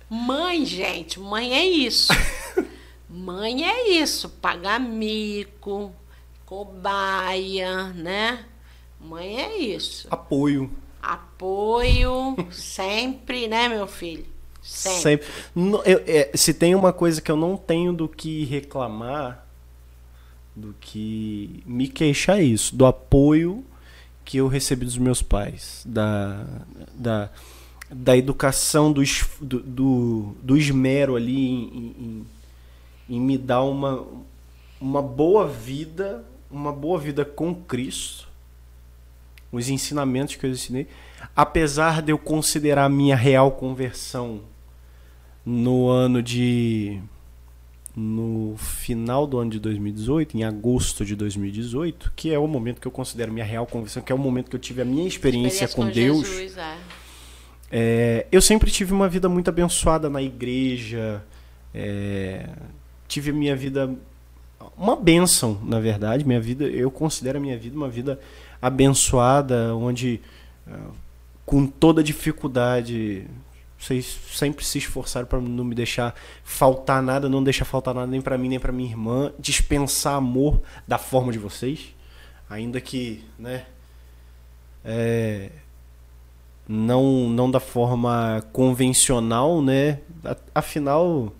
Mãe, gente, mãe é isso. mãe é isso. Pagar mico, cobaia, né? Mãe é isso. Apoio. Apoio sempre, né, meu filho? Sempre. sempre. Eu, é, se tem uma coisa que eu não tenho do que reclamar, do que me queixar é isso, do apoio que eu recebi dos meus pais, da, da, da educação, do, do, do, esmero ali em, em, em me dar uma, uma boa vida, uma boa vida com Cristo os ensinamentos que eu ensinei, apesar de eu considerar a minha real conversão no ano de no final do ano de 2018, em agosto de 2018, que é o momento que eu considero minha real conversão, que é o momento que eu tive a minha experiência, experiência com, com, Deus. Jesus, é. É, eu sempre tive uma vida muito abençoada na igreja, é, tive a minha vida uma bênção, na verdade, minha vida, eu considero a minha vida uma vida abençoada, onde eh, com toda dificuldade vocês sempre se esforçaram para não me deixar faltar nada, não deixar faltar nada nem para mim nem para minha irmã, dispensar amor da forma de vocês, ainda que, né, é, não não da forma convencional, né? Afinal,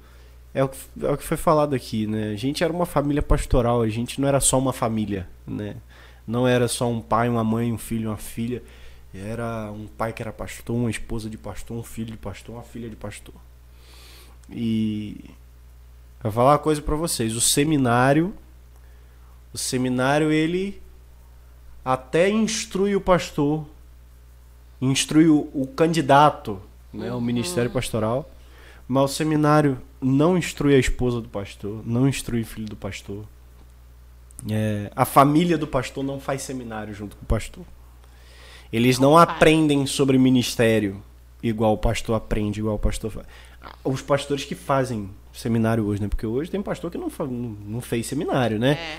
é o, que, é o que foi falado aqui, né? A gente era uma família pastoral, a gente não era só uma família, né? Não era só um pai, uma mãe, um filho, uma filha. Era um pai que era pastor, uma esposa de pastor, um filho de pastor, uma filha de pastor. E vou falar uma coisa para vocês, o seminário o seminário ele até instrui o pastor, instrui o, o candidato, né, uhum. o ministério pastoral, mas o seminário não instrui a esposa do pastor, não instrui o filho do pastor. É, a família do pastor não faz seminário junto com o pastor. Eles não, não aprendem sobre ministério igual o pastor aprende, igual o pastor faz. Os pastores que fazem seminário hoje, né? Porque hoje tem pastor que não, não fez seminário, né? É.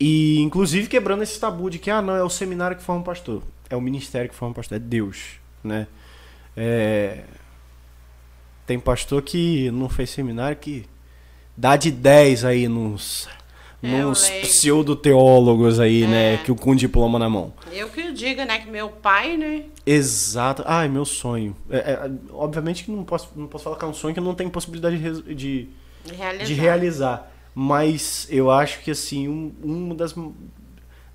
E inclusive quebrando esse tabu de que ah, não, é o seminário que forma um pastor. É o ministério que forma um pastor, é Deus, né? É... Tem pastor que não fez seminário que dá de 10 aí nos É, leio. pseudo-teólogos aí, É. né? Que com diploma na mão. Eu que diga, né? Que meu pai, né? Exato. Ai, meu sonho. É, é, obviamente que não posso, não posso falar que é um sonho que não tem possibilidade de, de, Realizar. de realizar. Mas eu acho que, assim, um, uma das,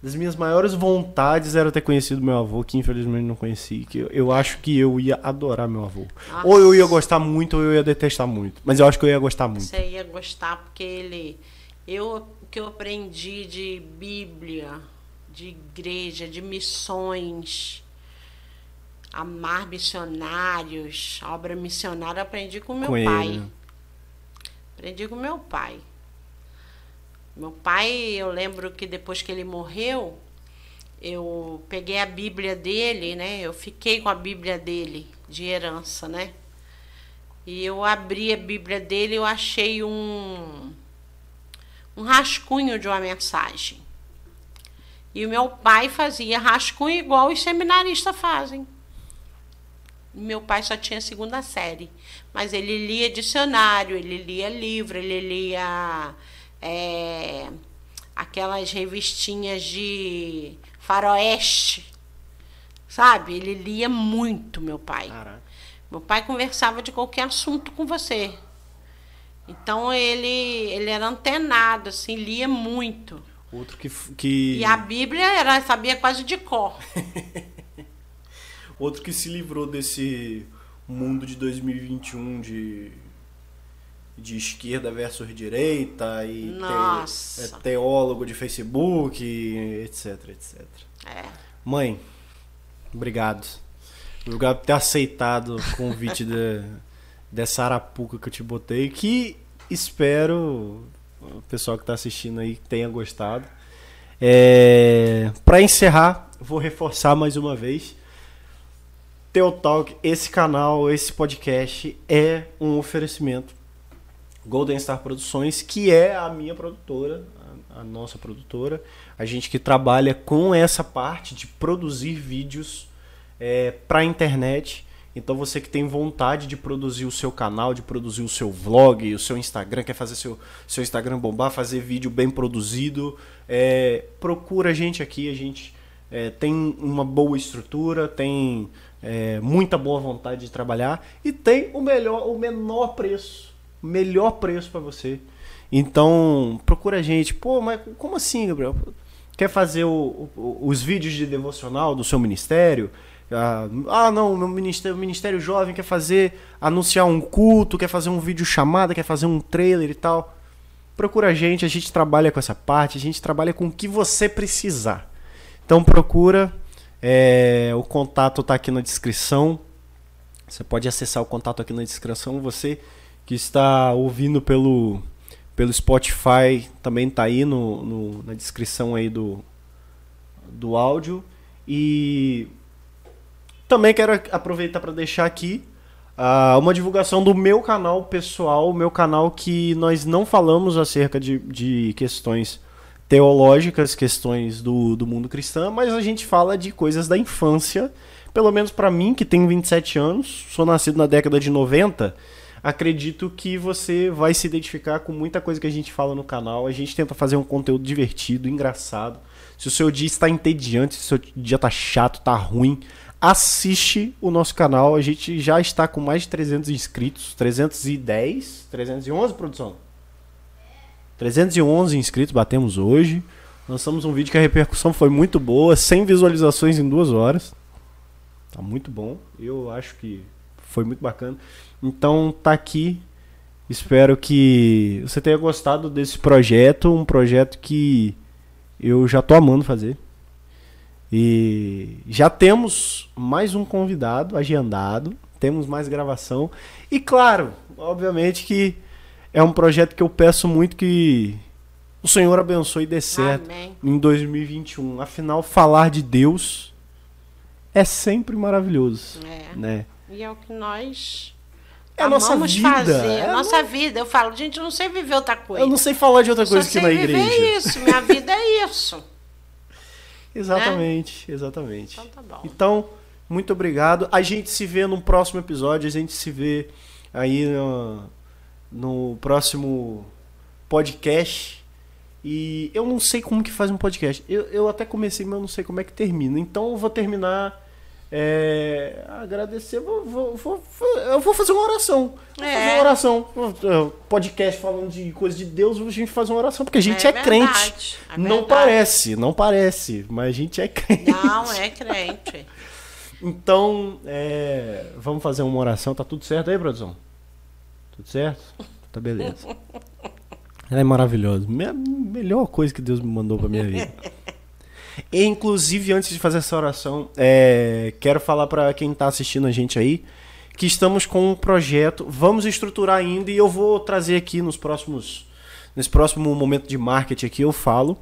das minhas maiores vontades era ter conhecido meu avô, que infelizmente não conheci. Que eu, eu acho que eu ia adorar meu avô. Nossa. Ou eu ia gostar muito, ou eu ia detestar muito. Mas eu acho que eu ia gostar muito. Você ia gostar, porque ele. Eu, que eu aprendi de Bíblia, de igreja, de missões, amar missionários, obra missionária, eu aprendi com meu Com ele, pai. né? Aprendi com meu pai. Meu pai, eu lembro que depois que ele morreu, eu peguei a Bíblia dele, né? Eu fiquei com a Bíblia dele de herança, né? E eu abri a Bíblia dele, eu achei um um rascunho de uma mensagem. E o meu pai fazia rascunho igual os seminaristas fazem. Meu pai só tinha segunda série, mas ele lia dicionário, ele lia livro, ele lia é, aquelas revistinhas de faroeste, sabe? Ele lia muito, meu pai. Caraca. Meu pai conversava de qualquer assunto com você. Então ele, ele era antenado, assim, lia muito. Outro que, que. E a Bíblia era, sabia quase de cor. Outro que se livrou desse mundo de 2021 de, de esquerda versus direita e te- é teólogo de Facebook, etc, etc. É. Mãe, obrigado. Obrigado por ter aceitado o convite de- dessa arapuca que eu te botei, que espero o pessoal que está assistindo aí tenha gostado. É, para encerrar, vou reforçar mais uma vez. Teotalk, esse canal, esse podcast é um oferecimento Golden Star Produções, que é a minha produtora, a, a nossa produtora, a gente que trabalha com essa parte de produzir vídeos é, para a internet. Então você que tem vontade de produzir o seu canal, de produzir o seu vlog, o seu Instagram, quer fazer seu, seu Instagram bombar, fazer vídeo bem produzido, é, procura a gente aqui, a gente é, tem uma boa estrutura, tem é, muita boa vontade de trabalhar e tem o melhor, o menor preço, melhor preço para você. Então procura a gente. Pô, mas como assim, Gabriel? Quer fazer o- o- os vídeos de devocional do seu ministério? Ah, ah, não, meu ministério, o ministério jovem quer fazer anunciar um culto, quer fazer um vídeo chamada, quer fazer um trailer e tal. Procura a gente, a gente trabalha com essa parte, a gente trabalha com o que você precisar. Então procura, é, o contato está aqui na descrição. Você pode acessar o contato aqui na descrição. Você que está ouvindo pelo, pelo Spotify também está aí no, no- na descrição aí do, do áudio. E também quero aproveitar para deixar aqui ah, uma divulgação do meu canal pessoal, meu canal que nós não falamos acerca de, de questões teológicas, questões do, do mundo cristão, mas a gente fala de coisas da infância. Pelo menos para mim, que tenho 27 anos, sou nascido na década de 90, acredito que você vai se identificar com muita coisa que a gente fala no canal. A gente tenta fazer um conteúdo divertido, engraçado. Se o seu dia está entediante, se o seu dia está chato, está ruim, assiste o nosso canal. A gente já está com mais de 300 inscritos, 310, 311, produção? 311 inscritos batemos hoje. Lançamos um vídeo que a repercussão foi muito boa, 100 visualizações em duas horas. Tá muito bom. Eu acho que foi muito bacana. Então tá aqui. Espero que você tenha gostado desse projeto, um projeto que eu já tô amando fazer. E já temos mais um convidado agendado, temos mais gravação. E claro, obviamente que é um projeto que eu peço muito que o Senhor abençoe e dê certo Amém. em 2021. Afinal, falar de Deus é sempre maravilhoso, É. né? E é o que nós É a nossa vida, fazer. é a nossa vida. Eu falo, gente, eu não sei viver outra coisa. Eu não sei falar de outra Só coisa que sei na viver igreja. isso. Minha vida é isso. Exatamente, exatamente. Então tá. Então, muito obrigado. A gente se vê no próximo episódio. A gente se vê aí no, no próximo podcast. E eu não sei como que faz um podcast. Eu, eu até comecei, mas eu não sei como é que termina. Então eu vou terminar. É, agradecer, vou, vou, vou, eu vou fazer uma oração. Vou é. fazer uma oração. Podcast falando de coisa de Deus, a gente faz uma oração, porque a gente é, é crente. É não parece, não parece, mas a gente é crente. Não, é crente. então, é, vamos fazer uma oração. Tá tudo certo aí, produção? Tudo certo? Tá beleza. Ela é maravilhosa. Me melhor coisa que Deus me mandou pra minha vida. E, inclusive, antes de fazer essa oração, é, quero falar para quem tá assistindo a gente aí que estamos com um projeto. Vamos estruturar ainda e eu vou trazer aqui nos próximos. Nesse próximo momento de marketing aqui, eu falo.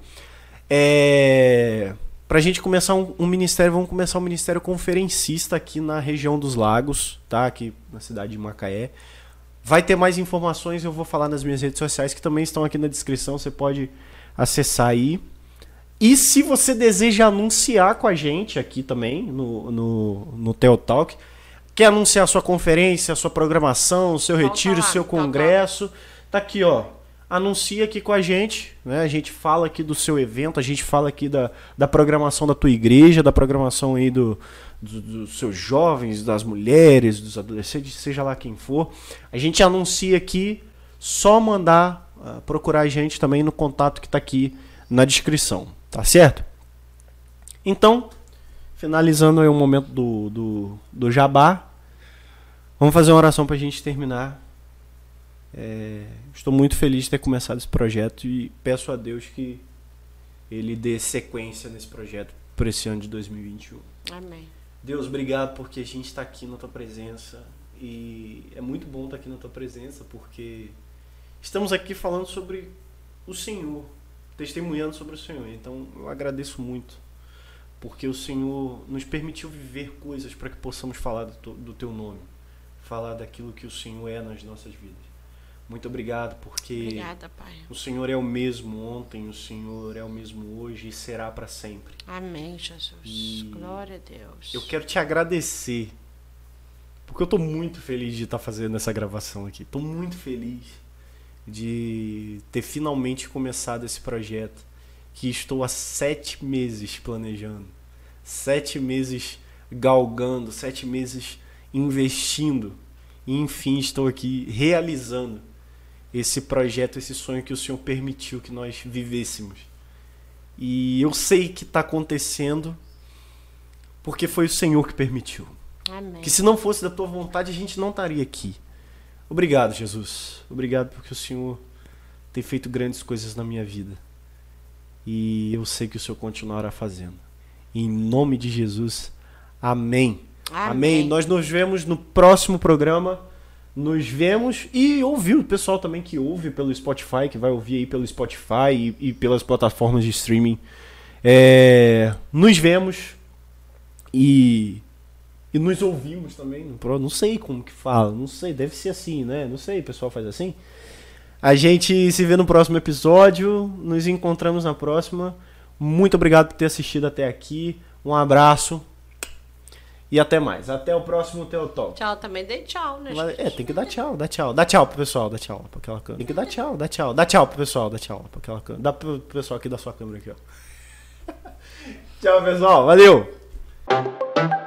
É, pra gente começar um, um, ministério, vamos começar um ministério conferencista aqui na região dos lagos, tá? Aqui na cidade de Macaé. Vai ter mais informações, eu vou falar nas minhas redes sociais que também estão aqui na descrição, você pode acessar aí. E se você deseja anunciar com a gente aqui também no, no, no Teotalk, quer anunciar a sua conferência, a sua programação, o seu retiro, o seu congresso, tá aqui, ó. Anuncia aqui com a gente, né? A gente fala aqui do seu evento, a gente fala aqui da, da programação da tua igreja, da programação aí do, do, dos seus jovens, das mulheres, dos adolescentes, seja lá quem for. A gente anuncia aqui, só mandar uh, procurar a gente também no contato que está aqui na descrição, tá certo? Então, finalizando aí o momento do, do, do jabá, vamos fazer uma oração para a gente terminar. É, estou muito feliz de ter começado esse projeto e peço a Deus que ele dê sequência nesse projeto para esse ano de 2021. Amém. Deus, obrigado porque a gente está aqui na tua presença e é muito bom estar tá aqui na tua presença porque estamos aqui falando sobre o Senhor, testemunhando sobre o Senhor. Então eu agradeço muito porque o Senhor nos permitiu viver coisas para que possamos falar do, do teu nome, falar daquilo que o Senhor é nas nossas vidas. Muito obrigado, porque Obrigada, o Senhor é o mesmo ontem, o Senhor é o mesmo hoje e será para sempre. Amém, Jesus. E Glória a Deus. Eu quero te agradecer, porque eu estou muito feliz de estar tá fazendo essa gravação aqui. Estou muito feliz de ter finalmente começado esse projeto que estou há sete meses planejando, sete meses galgando, sete meses investindo e enfim estou aqui realizando esse projeto, esse sonho que o Senhor permitiu que nós vivêssemos. E eu sei que está acontecendo porque foi o Senhor que permitiu. Amém. Que se não fosse da tua vontade, a gente não estaria aqui. Obrigado, Jesus. Obrigado porque o Senhor tem feito grandes coisas na minha vida. E eu sei que o Senhor continuará fazendo. Em nome de Jesus. Amém. Amém. Amém. Nós nos vemos no próximo programa nos vemos e ouvir o pessoal também que ouve pelo Spotify, que vai ouvir aí pelo Spotify e, e pelas plataformas de streaming. É, nos vemos e, e nos ouvimos também. Não sei como que fala, não sei, deve ser assim, né? Não sei, o pessoal faz assim. A gente se vê no próximo episódio, nos encontramos na próxima. Muito obrigado por ter assistido até aqui. Um abraço. E até mais. Até o próximo Teotol. Tchau, também dei tchau, né? Mas, é, tem que dar tchau, dá tchau. Dá tchau pro pessoal, dá tchau pra aquela câmera. Tem que dar tchau, dá tchau. Dá tchau pro pessoal, dá tchau pra aquela câmera. Dá pro pessoal aqui da sua câmera aqui, ó. tchau, pessoal. Valeu!